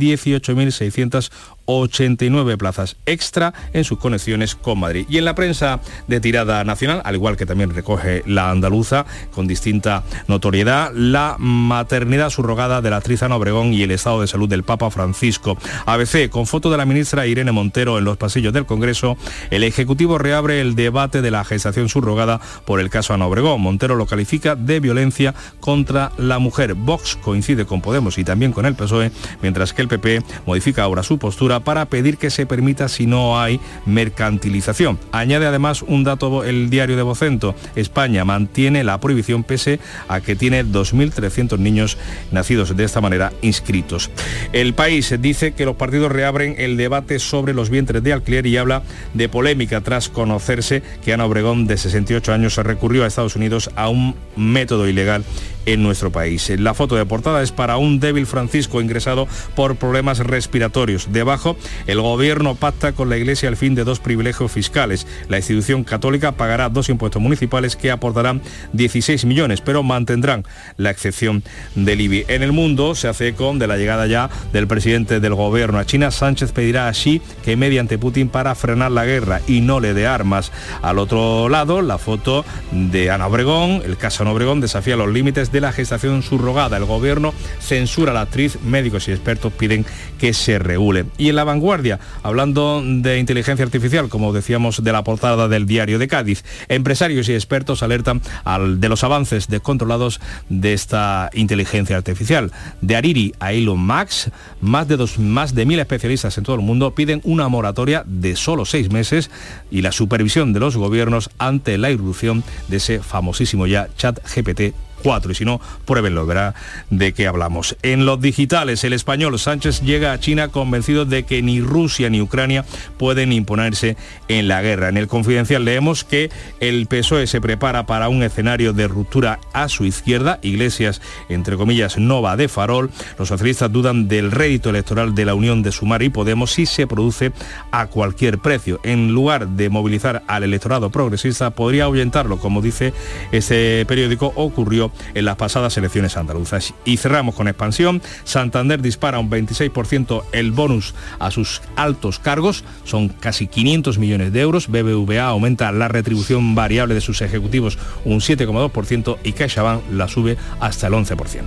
18.689 plazas extra en sus conexiones con Madrid. Y en la prensa de tirada nacional, al igual que también recoge la andaluza, con distinta notoriedad, la maternidad subrogada de la actriz Ana Obregón y el estado de salud del Papa Francisco. ABC, con foto de la ministra Irene Montero en los pasillos del Congreso, el Ejecutivo reabre el debate de la gestación subrogada por el caso Ana Obregón. Montero lo califica de violencia contra la mujer. Vox coincide con Podemos y también con el PSOE, mientras que el PP modifica ahora su postura para pedir que se permita si no hay mercantilización. Añade además un dato el diario de Vocento. España mantiene la prohibición pese a que tiene 2.300 niños nacidos de esta manera inscritos. El país dice que los partidos reabren el debate sobre los vientres de alquiler y habla de polémica tras conocerse que Ana Obregón, de 68 años, recurrió a Estados Unidos a un método ilegal en nuestro país. La foto de portada es para un débil Francisco ingresado por problemas respiratorios. Debajo, el gobierno pacta con la Iglesia el fin de dos privilegios fiscales. La institución católica pagará dos impuestos municipales que aportarán 16 millones, pero mantendrán la excepción del IBI. En el mundo se hace eco de la llegada ya del presidente del gobierno a China. Sánchez pedirá a Xi que mediante Putin para frenar la guerra y no le dé armas. Al otro lado, la foto de Ana Obregón, el caso Ana Obregón desafía los límites de la gestación subrogada. El gobierno censura a la actriz, médicos y expertos piden que se regule. Y en la vanguardia, hablando de inteligencia artificial, como decíamos de la portada del diario de Cádiz, empresarios y expertos alertan al, de los avances descontrolados de esta inteligencia artificial. De Ariri a Elon Max, más de, dos, más de mil especialistas en todo el mundo piden una moratoria de solo seis meses y la supervisión de los gobiernos ante la irrupción de ese famosísimo ya chat GPT 4 y si no, pruébenlo, verá de qué hablamos. En los digitales, el español Sánchez llega a China convencido de que ni Rusia ni Ucrania pueden imponerse en la guerra. En el confidencial leemos que el PSOE se prepara para un escenario de ruptura a su izquierda, Iglesias, entre comillas, nova de farol. Los socialistas dudan del rédito electoral de la unión de Sumar y Podemos si se produce a cualquier precio. En lugar de movilizar al electorado progresista, podría ahuyentarlo, como dice ese periódico, ocurrió en las pasadas elecciones andaluzas. Y cerramos con expansión. Santander dispara un 26% el bonus a sus altos cargos, son casi 500 millones de euros. BBVA aumenta la retribución variable de sus ejecutivos un 7,2% y CaixaBank la sube hasta el 11%.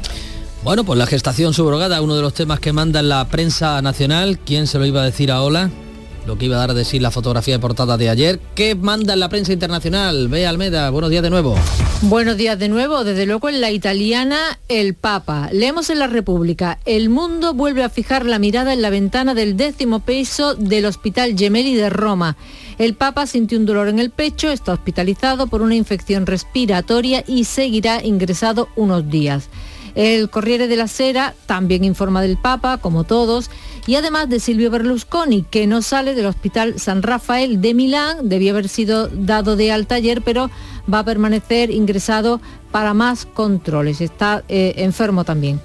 Bueno, pues la gestación subrogada, uno de los temas que manda en la prensa nacional. ¿Quién se lo iba a decir a Ola? Lo que iba a dar a decir la fotografía de portada de ayer. ¿Qué manda en la prensa internacional? Ve Almeda, buenos días de nuevo. Buenos días de nuevo. Desde luego en la italiana, el Papa. Leemos en la República. El mundo vuelve a fijar la mirada en la ventana del décimo piso del Hospital Gemelli de Roma. El Papa sintió un dolor en el pecho, está hospitalizado por una infección respiratoria y seguirá ingresado unos días. El Corriere de la Sera también informa del Papa, como todos, y además de Silvio Berlusconi, que no sale del Hospital San Rafael de Milán, debía haber sido dado de alta ayer, pero va a permanecer ingresado para más controles. Está eh, enfermo también.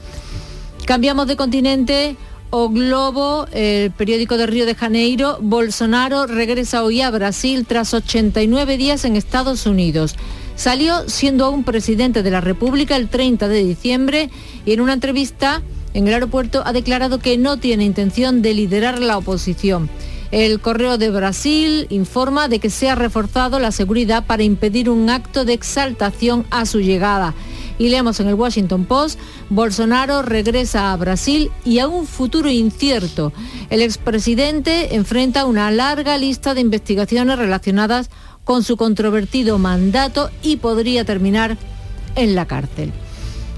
Cambiamos de continente. O Globo, el periódico de Río de Janeiro, Bolsonaro regresa hoy a Brasil tras 89 días en Estados Unidos. Salió siendo aún presidente de la República el 30 de diciembre y en una entrevista en el aeropuerto ha declarado que no tiene intención de liderar la oposición. El Correo de Brasil informa de que se ha reforzado la seguridad para impedir un acto de exaltación a su llegada. Y leemos en el Washington Post, Bolsonaro regresa a Brasil y a un futuro incierto. El expresidente enfrenta una larga lista de investigaciones relacionadas con su controvertido mandato y podría terminar en la cárcel.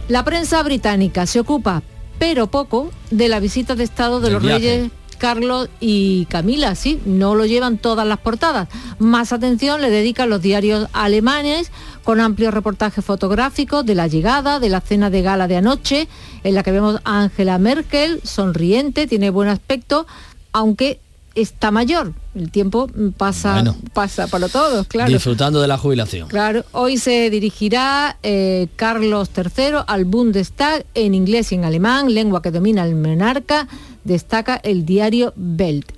La prensa británica se ocupa, pero poco, de la visita de Estado de los Reyes Carlos y Camila, sí, no lo llevan todas las portadas. Más atención le dedican los diarios alemanes con amplios reportajes fotográficos de la llegada, de la cena de gala de anoche, en la que vemos a Angela Merkel, sonriente, tiene buen aspecto, aunque está mayor. El tiempo pasa, pasa para todos, claro. Disfrutando de la jubilación. Claro, hoy se dirigirá eh, Carlos III al Bundestag en inglés y en alemán, lengua que domina el monarca, destaca el diario Welt.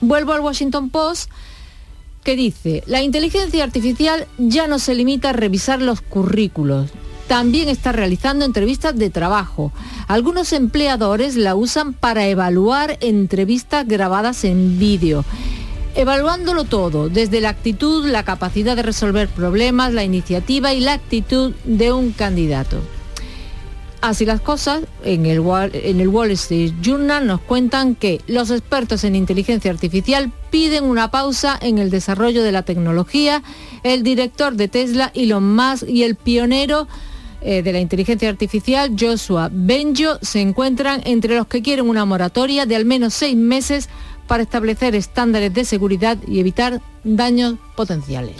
Vuelvo al Washington Post que dice, la inteligencia artificial ya no se limita a revisar los currículos, también está realizando entrevistas de trabajo. Algunos empleadores la usan para evaluar entrevistas grabadas en vídeo. Evaluándolo todo, desde la actitud, la capacidad de resolver problemas, la iniciativa y la actitud de un candidato. Así las cosas, en el, en el, Wall Street Journal nos cuentan que los expertos en inteligencia artificial piden una pausa en el desarrollo de la tecnología. El director de Tesla, Elon Musk, y el pionero eh, de la inteligencia artificial, Joshua Benjo, se encuentran entre los que quieren una moratoria de al menos seis meses para establecer estándares de seguridad y evitar daños potenciales.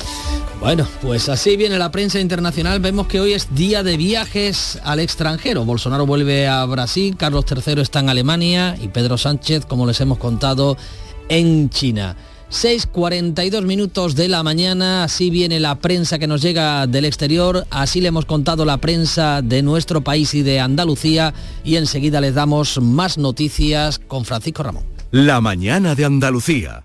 Bueno, pues así viene la prensa internacional. Vemos que hoy es día de viajes al extranjero. Bolsonaro vuelve a Brasil, Carlos III está en Alemania y Pedro Sánchez, como les hemos contado, en China. 6.42 minutos de la mañana, así viene la prensa que nos llega del exterior, así le hemos contado la prensa de nuestro país y de Andalucía y enseguida les damos más noticias con Francisco Ramón. La mañana de Andalucía.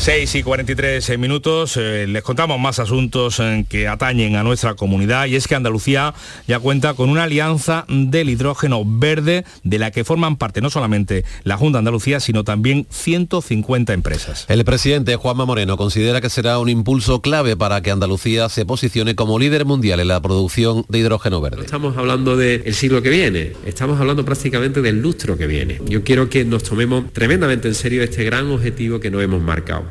6 y 43 minutos, eh, les contamos más asuntos eh, que atañen a nuestra comunidad y es que Andalucía ya cuenta con una alianza del hidrógeno verde de la que forman parte no solamente la Junta de Andalucía, sino también 150 empresas. El presidente Juanma Moreno considera que será un impulso clave para que Andalucía se posicione como líder mundial en la producción de hidrógeno verde. No estamos hablando del siglo que viene, estamos hablando prácticamente del lustro que viene. Yo quiero que nos tomemos tremendamente en serio este gran objetivo que nos hemos marcado.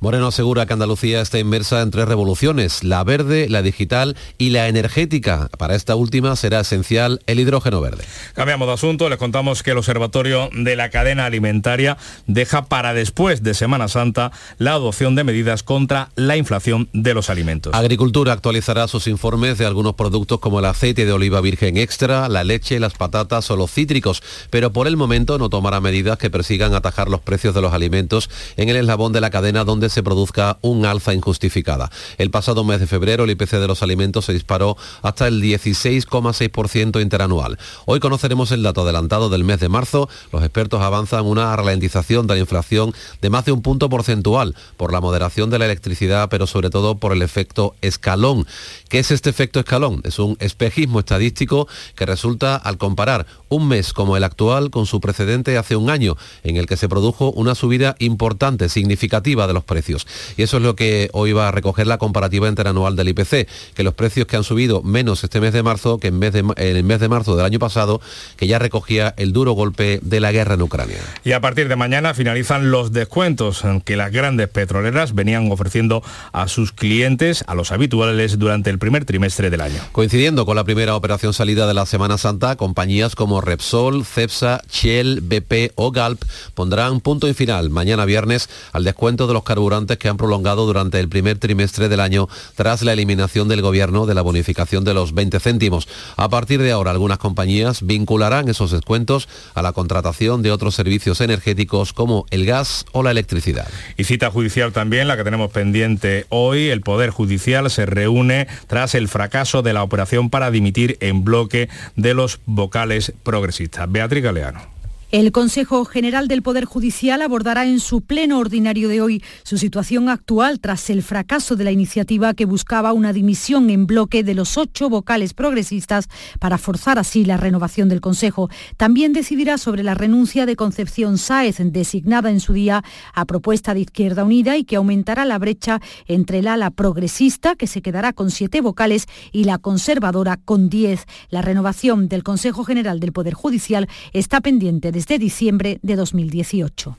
Moreno asegura que Andalucía está inmersa en tres revoluciones, la verde, la digital y la energética. Para esta última será esencial el hidrógeno verde. Cambiamos de asunto, les contamos que el Observatorio de la Cadena Alimentaria deja para después de Semana Santa la adopción de medidas contra la inflación de los alimentos. Agricultura actualizará sus informes de algunos productos como el aceite de oliva virgen extra, la leche, las patatas o los cítricos, pero por el momento no tomará medidas que persigan atajar los precios de los alimentos en el eslabón de la cadena donde se produzca un alza injustificada. El pasado mes de febrero el IPC de los alimentos se disparó hasta el 16,6% interanual. Hoy conoceremos el dato adelantado del mes de marzo. Los expertos avanzan una ralentización de la inflación de más de un punto porcentual por la moderación de la electricidad, pero sobre todo por el efecto escalón. ¿Qué es este efecto escalón? Es un espejismo estadístico que resulta al comparar un mes como el actual con su precedente hace un año, en el que se produjo una subida importante, significativa de los precios. Y eso es lo que hoy va a recoger la comparativa interanual del IPC, que los precios que han subido menos este mes de marzo que en, en el mes de marzo del año pasado, que ya recogía el duro golpe de la guerra en Ucrania. Y a partir de mañana finalizan los descuentos que las grandes petroleras venían ofreciendo a sus clientes, a los habituales, durante el primer trimestre del año. Coincidiendo con la primera operación salida de la Semana Santa, compañías como Repsol, Cepsa, Shell, BP o Galp pondrán punto y final mañana viernes al descuento de los carburantes que han prolongado durante el primer trimestre del año tras la eliminación del gobierno de la bonificación de los 20 céntimos. A partir de ahora, algunas compañías vincularán esos descuentos a la contratación de otros servicios energéticos como el gas o la electricidad. Y cita judicial también, la que tenemos pendiente hoy. El Poder Judicial se reúne tras el fracaso de la operación para dimitir en bloque de los vocales progresistas. Beatriz Galeano. El Consejo General del Poder Judicial abordará en su pleno ordinario de hoy su situación actual tras el fracaso de la iniciativa que buscaba una dimisión en bloque de los ocho vocales progresistas para forzar así la renovación del Consejo. También decidirá sobre la renuncia de Concepción Sáez, designada en su día a propuesta de Izquierda Unida y que aumentará la brecha entre el ala progresista, que se quedará con siete vocales, y la conservadora con diez. La renovación del Consejo General del Poder Judicial está pendiente de de diciembre de 2018.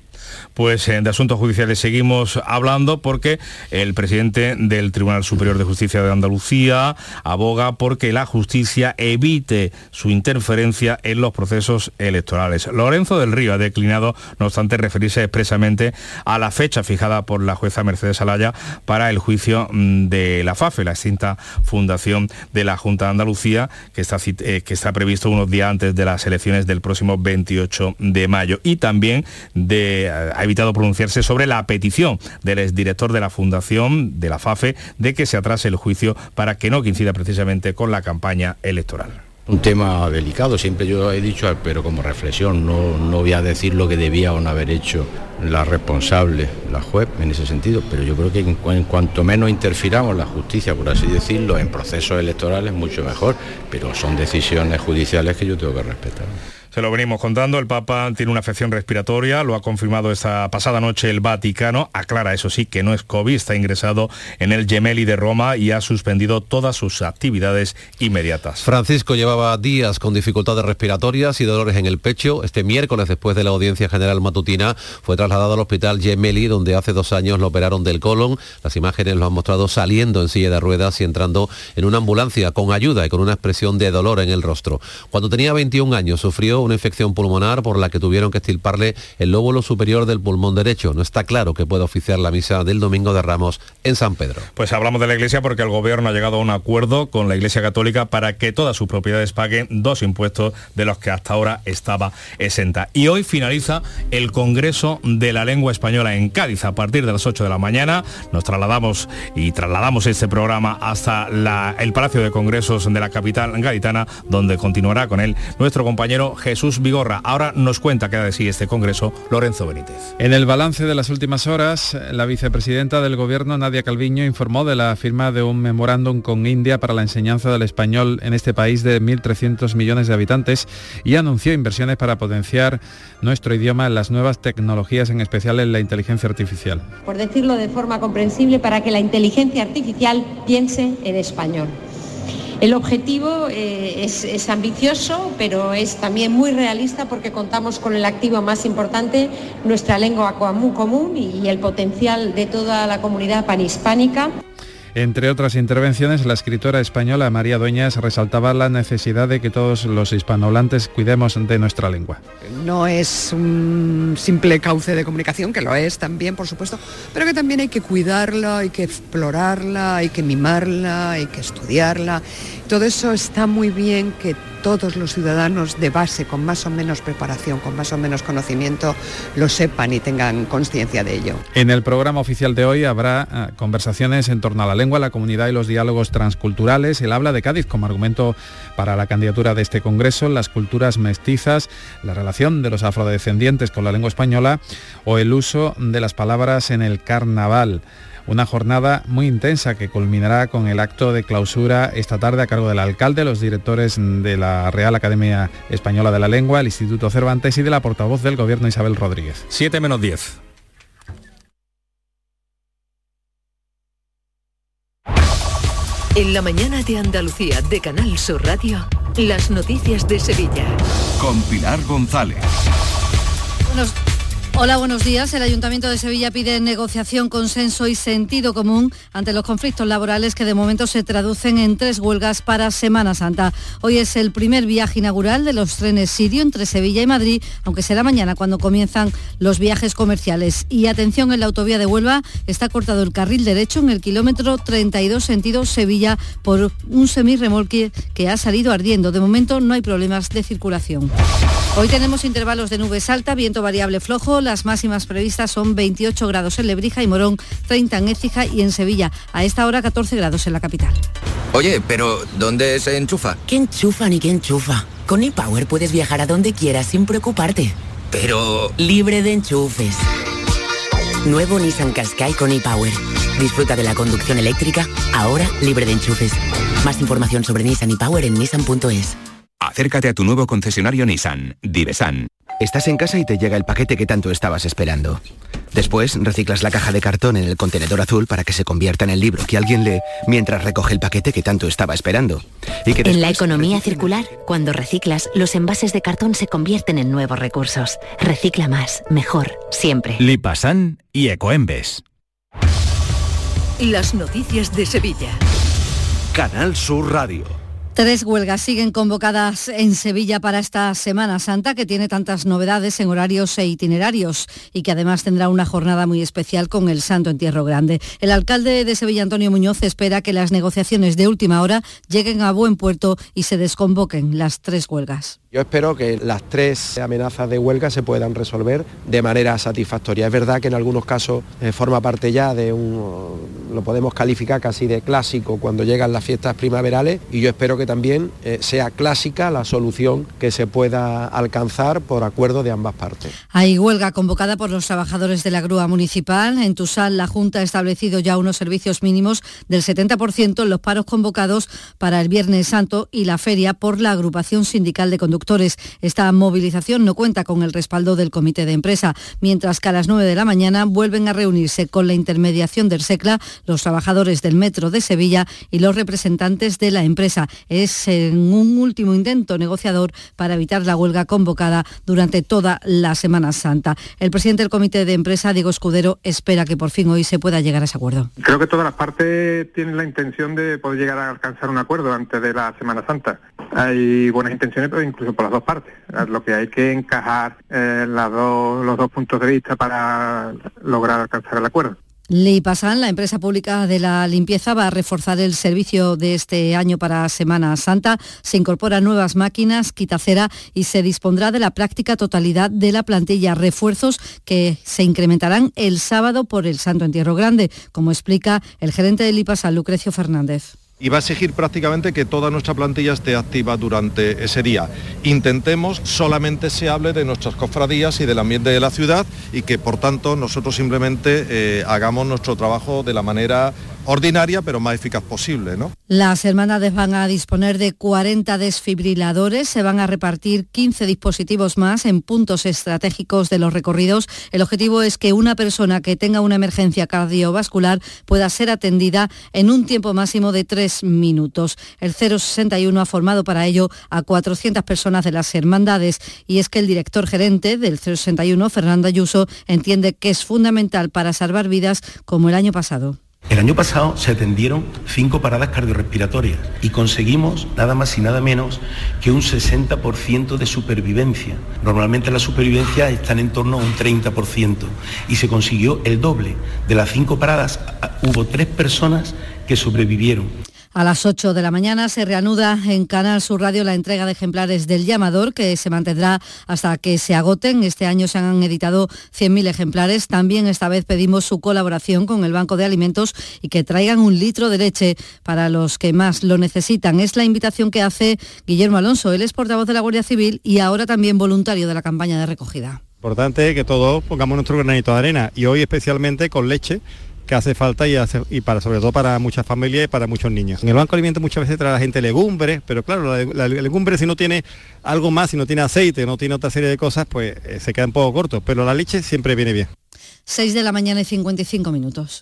Pues eh, de asuntos judiciales seguimos hablando porque el presidente del Tribunal Superior de Justicia de Andalucía aboga porque la justicia evite su interferencia en los procesos electorales. Lorenzo del Río ha declinado, no obstante, referirse expresamente a la fecha fijada por la jueza Mercedes Alaya para el juicio mm, de la FAFE, la extinta fundación de la Junta de Andalucía, que está, eh, que está previsto unos días antes de las elecciones del próximo 28 de mayo. Y también de ha evitado pronunciarse sobre la petición del exdirector de la Fundación, de la FAFE, de que se atrase el juicio para que no coincida precisamente con la campaña electoral un tema delicado, siempre yo he dicho, pero como reflexión, no, no voy a decir lo que debía o no haber hecho la responsable, la juez, en ese sentido, pero yo creo que en, en, cuanto menos interfiramos la justicia, por así decirlo, en procesos electorales, mucho mejor, pero son decisiones judiciales que yo tengo que respetar. Se lo venimos contando, el Papa tiene una afección respiratoria, lo ha confirmado esta pasada noche el Vaticano, aclara eso sí que no es COVID, está ingresado en el Gemelli de Roma y ha suspendido todas sus actividades inmediatas. Francisco llevaba días con dificultades respiratorias y dolores en el pecho. Este miércoles, después de la audiencia general matutina, fue trasladado al hospital Gemelli, donde hace dos años lo operaron del colon. Las imágenes lo han mostrado saliendo en silla de ruedas y entrando en una ambulancia con ayuda y con una expresión de dolor en el rostro. Cuando tenía 21 años sufrió una infección pulmonar por la que tuvieron que estirparle el lóbulo superior del pulmón derecho. No está claro que pueda oficiar la misa del Domingo de Ramos en San Pedro. Pues hablamos de la Iglesia porque el Gobierno ha llegado a un acuerdo con la Iglesia Católica para que todas sus propiedades paguen dos impuestos de los que hasta ahora estaba exenta. Y hoy finaliza el Congreso de la Lengua Española en Cádiz. A partir de las 8 de la mañana nos trasladamos y trasladamos este programa hasta el Palacio de Congresos de la capital gaditana, donde continuará con él nuestro compañero Jesús Vigorra. Ahora nos cuenta qué ha de sí este Congreso Lorenzo Benítez. En el balance de las últimas horas, la vicepresidenta del Gobierno, Nadia Calviño, informó de la firma de un memorándum con India para la enseñanza del español en este país de 1.300 millones de habitantes y anunció inversiones para potenciar nuestro idioma en las nuevas tecnologías, en especial en la inteligencia artificial. Por decirlo de forma comprensible, para que la inteligencia artificial piense en español. El objetivo eh, es, ambicioso, pero es también muy realista porque contamos con el activo más importante, nuestra lengua común y el potencial de toda la comunidad panhispánica. Entre otras intervenciones, la escritora española María Dueñas resaltaba la necesidad de que todos los hispanohablantes cuidemos de nuestra lengua. No es un simple cauce de comunicación, que lo es también, por supuesto, pero que también hay que cuidarla, hay que explorarla, hay que mimarla, hay que estudiarla. Todo eso está muy bien que todos los ciudadanos de base, con más o menos preparación, con más o menos conocimiento, lo sepan y tengan conciencia de ello. En el programa oficial de hoy habrá eh, conversaciones en torno a la lengua, la comunidad y los diálogos transculturales. El habla de Cádiz como argumento para la candidatura de este Congreso, las culturas mestizas, la relación de los afrodescendientes con la lengua española o el uso de las palabras en el carnaval. Una jornada muy intensa que culminará con el acto de clausura esta tarde a cargo del alcalde, los directores de la Real Academia Española de la Lengua, el Instituto Cervantes y de la portavoz del Gobierno Isabel Rodríguez. 7 menos 10. En la mañana de Andalucía de Canal Sur Radio, las noticias de Sevilla. Con Pilar González. Hola, buenos días. El Ayuntamiento de Sevilla pide negociación, consenso y sentido común ante los conflictos laborales que de momento se traducen en tres huelgas para Semana Santa. Hoy es el primer viaje inaugural de los trenes Sirio entre Sevilla y Madrid, aunque será mañana cuando comienzan los viajes comerciales. Y atención, en la autovía de Huelva está cortado el carril derecho en el kilómetro 32 sentido Sevilla por un semirremolque que ha salido ardiendo. De momento no hay problemas de circulación. Hoy tenemos intervalos de nubes alta, viento variable flojo. Las máximas previstas son 28 grados en Lebrija y Morón, 30 en Écija y en Sevilla. A esta hora 14 grados en la capital. Oye, pero ¿dónde se enchufa? ¿Qué enchufa ni qué enchufa? Con ePower puedes viajar a donde quieras sin preocuparte. Pero... Libre de enchufes. Nuevo Nissan Qashqai con ePower. Disfruta de la conducción eléctrica, ahora libre de enchufes. Más información sobre Nissan ePower en nissan.es. Acércate a tu nuevo concesionario Nissan, Divesan. Estás en casa y te llega el paquete que tanto estabas esperando. Después reciclas la caja de cartón en el contenedor azul para que se convierta en el libro que alguien lee mientras recoge el paquete que tanto estaba esperando. Y En la economía circular, cuando reciclas, los envases de cartón se convierten en nuevos recursos. Recicla más, mejor, siempre. Lipasan y Ecoembes. Las noticias de Sevilla. Canal Sur Radio. Tres huelgas siguen convocadas en Sevilla para esta Semana Santa que tiene tantas novedades en horarios e itinerarios y que además tendrá una jornada muy especial con el Santo Entierro Grande. El alcalde de Sevilla, Antonio Muñoz, espera que las negociaciones de última hora lleguen a buen puerto y se desconvoquen las tres huelgas. Yo espero que las tres amenazas de huelga se puedan resolver de manera satisfactoria. Es verdad que en algunos casos eh, forma parte ya de un, lo podemos calificar casi de clásico cuando llegan las fiestas primaverales y yo espero que también eh, sea clásica la solución que se pueda alcanzar por acuerdo de ambas partes. Hay huelga convocada por los trabajadores de la grúa municipal. En Tusal la Junta ha establecido ya unos servicios mínimos del 70% en los paros convocados para el Viernes Santo y la feria por la agrupación sindical de conductores esta movilización no cuenta con el respaldo del comité de empresa, mientras que a las 9 de la mañana vuelven a reunirse con la intermediación del SECLA los trabajadores del Metro de Sevilla y los representantes de la empresa. Es en un último intento negociador para evitar la huelga convocada durante toda la Semana Santa. El presidente del comité de empresa, Diego Escudero, espera que por fin hoy se pueda llegar a ese acuerdo. Creo que todas las partes tienen la intención de poder llegar a alcanzar un acuerdo antes de la Semana Santa. Hay buenas intenciones, pero incluso por las dos partes. Lo que hay que encajar eh, las dos, los dos puntos de vista para lograr alcanzar el acuerdo. Lipasan, la empresa pública de la limpieza, va a reforzar el servicio de este año para Semana Santa. Se incorporan nuevas máquinas, quitacera y se dispondrá de la práctica totalidad de la plantilla. Refuerzos que se incrementarán el sábado por el Santo Entierro Grande, como explica el gerente de Lipasan, Lucrecio Fernández y va a exigir prácticamente que toda nuestra plantilla esté activa durante ese día. Intentemos solamente se hable de nuestras cofradías y del ambiente de la ciudad y que por tanto nosotros simplemente eh, hagamos nuestro trabajo de la manera ordinaria pero más eficaz posible. ¿no? Las hermandades van a disponer de 40 desfibriladores, se van a repartir 15 dispositivos más en puntos estratégicos de los recorridos. El objetivo es que una persona que tenga una emergencia cardiovascular pueda ser atendida en un tiempo máximo de tres minutos. El 061 ha formado para ello a 400 personas de las hermandades y es que el director gerente del 061, Fernando Ayuso, entiende que es fundamental para salvar vidas como el año pasado. El año pasado se atendieron cinco paradas cardiorrespiratorias y conseguimos nada más y nada menos que un 60% de supervivencia. Normalmente las supervivencias están en torno a un 30% y se consiguió el doble. De las cinco paradas hubo tres personas que sobrevivieron. A las 8 de la mañana se reanuda en Canal Sur Radio la entrega de ejemplares del llamador que se mantendrá hasta que se agoten. Este año se han editado 100.000 ejemplares. También esta vez pedimos su colaboración con el Banco de Alimentos y que traigan un litro de leche para los que más lo necesitan. Es la invitación que hace Guillermo Alonso. Él es portavoz de la Guardia Civil y ahora también voluntario de la campaña de recogida. Importante que todos pongamos nuestro granito de arena y hoy especialmente con leche que hace falta y, para sobre todo para muchas familias y para muchos niños. En el banco de alimentos muchas veces trae la gente legumbres, pero claro, la, legumbre si no tiene algo más, si no tiene aceite, no tiene otra serie de cosas, pues eh, se queda un poco corto, pero la leche siempre viene bien. 6 de la mañana y 55 minutos.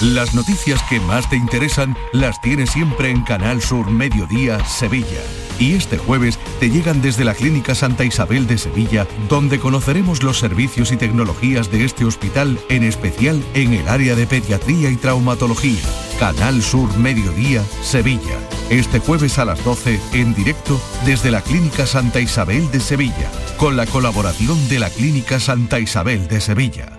Las noticias que más te interesan las tienes siempre en Canal Sur Mediodía Sevilla. Y este jueves te llegan desde la Clínica Santa Isabel de Sevilla, donde conoceremos los servicios y tecnologías de este hospital, en especial en el área de pediatría y traumatología. Canal Sur Mediodía Sevilla. Este jueves a las 12 en directo desde la Clínica Santa Isabel de Sevilla, con la colaboración de la Clínica Santa Isabel de Sevilla.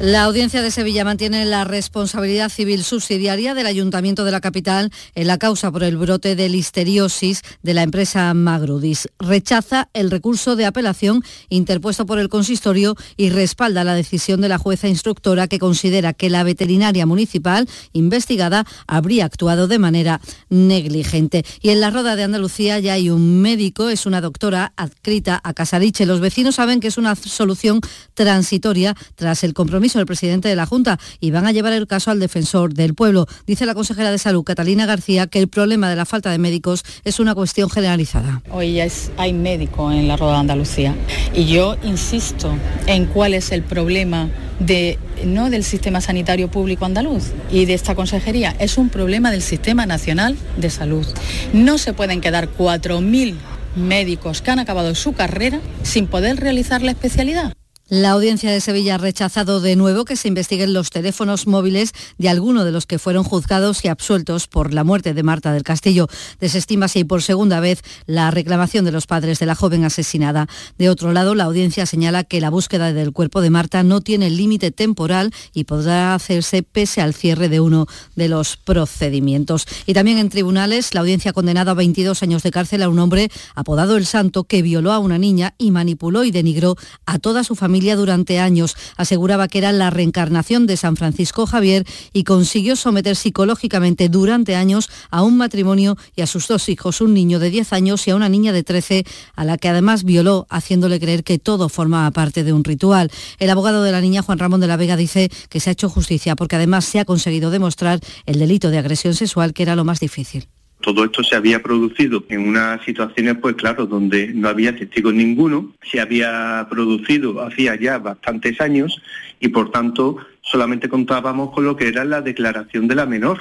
La Audiencia de Sevilla mantiene la responsabilidad civil subsidiaria del Ayuntamiento de la capital en la causa por el brote de listeriosis de la empresa Magrudis. Rechaza el recurso de apelación interpuesto por el consistorio y respalda la decisión de la jueza instructora que considera que la veterinaria municipal investigada habría actuado de manera negligente. Y en la Roda de Andalucía ya hay un médico, es una doctora adscrita a Casariche. Los vecinos saben que es una solución transitoria tras el compromiso el presidente de la Junta y van a llevar el caso al defensor del pueblo. Dice la consejera de Salud, Catalina García, que el problema de la falta de médicos es una cuestión generalizada. Hoy ya hay médico en la Roda de Andalucía y yo insisto en cuál es el problema de, no del sistema sanitario público andaluz y de esta consejería, es un problema del sistema nacional de salud. No se pueden quedar 4.000 médicos que han acabado su carrera sin poder realizar la especialidad. La audiencia de Sevilla ha rechazado de nuevo que se investiguen los teléfonos móviles de alguno de los que fueron juzgados y absueltos por la muerte de Marta del Castillo. Desestima así por segunda vez la reclamación de los padres de la joven asesinada. De otro lado, la audiencia señala que la búsqueda del cuerpo de Marta no tiene límite temporal y podrá hacerse pese al cierre de uno de los procedimientos. Y también en tribunales, la audiencia ha condenado a 22 años de cárcel a un hombre apodado El Santo que violó a una niña y manipuló y denigró a toda su familia durante años. Aseguraba que era la reencarnación de San Francisco Javier y consiguió someter psicológicamente durante años a un matrimonio y a sus dos hijos, un niño de 10 años y a una niña de 13, a la que además violó, haciéndole creer que todo formaba parte de un ritual. El abogado de la niña, Juan Ramón de la Vega, dice que se ha hecho justicia porque además se ha conseguido demostrar el delito de agresión sexual, que era lo más difícil. Todo esto se había producido en unas situaciones, pues claro, donde no había testigos ninguno, se había producido hacía ya bastantes años y por tanto solamente contábamos con lo que era la declaración de la menor.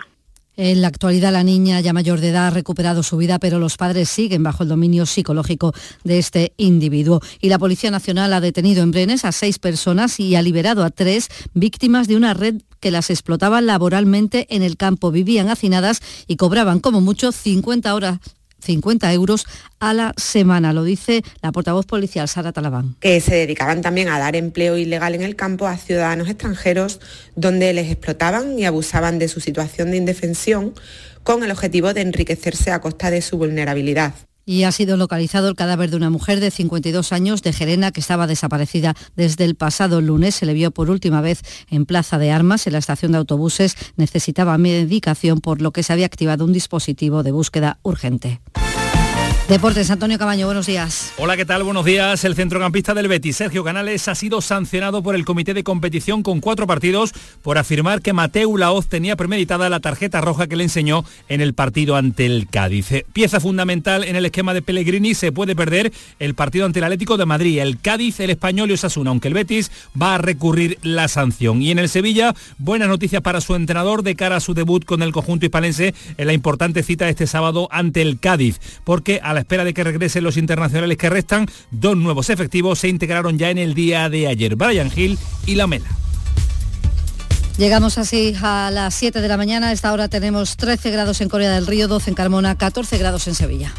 En la actualidad la niña ya mayor de edad ha recuperado su vida, pero los padres siguen bajo el dominio psicológico de este individuo. Y la Policía Nacional ha detenido en Brenes a seis personas y ha liberado a tres víctimas de una red que las explotaba laboralmente en el campo. Vivían hacinadas y cobraban como mucho 50 horas 50 euros a la semana, lo dice la portavoz policial Sara Talabán. Que se dedicaban también a dar empleo ilegal en el campo a ciudadanos extranjeros donde les explotaban y abusaban de su situación de indefensión con el objetivo de enriquecerse a costa de su vulnerabilidad y ha sido localizado el cadáver de una mujer de 52 años de Gerena que estaba desaparecida desde el pasado lunes. Se le vio por última vez en Plaza de Armas, en la estación de autobuses. Necesitaba medicación por lo que se había activado un dispositivo de búsqueda urgente. Deportes, Antonio Cabaño, buenos días. Hola, ¿qué tal? Buenos días. El centrocampista del Betis, Sergio Canales, ha sido sancionado por el comité de competición con cuatro partidos por afirmar que Mateu Laoz tenía premeditada la tarjeta roja que le enseñó en el partido ante el Cádiz. Pieza fundamental en el esquema de Pellegrini, se puede perder el partido ante el Atlético de Madrid, el Cádiz, el Español y Osasuna, aunque el Betis va a recurrir la sanción. Y en el Sevilla, buenas noticias para su entrenador de cara a su debut con el conjunto hispalense en la importante cita este sábado ante el Cádiz, porque a la espera de que regresen los internacionales que restan, dos nuevos efectivos se integraron ya en el día de ayer, Brian Hill y Lamela. Llegamos así a las 7 de la mañana. A esta hora tenemos 13 grados en Corea del Río, 12 en Carmona, 14 grados en Sevilla.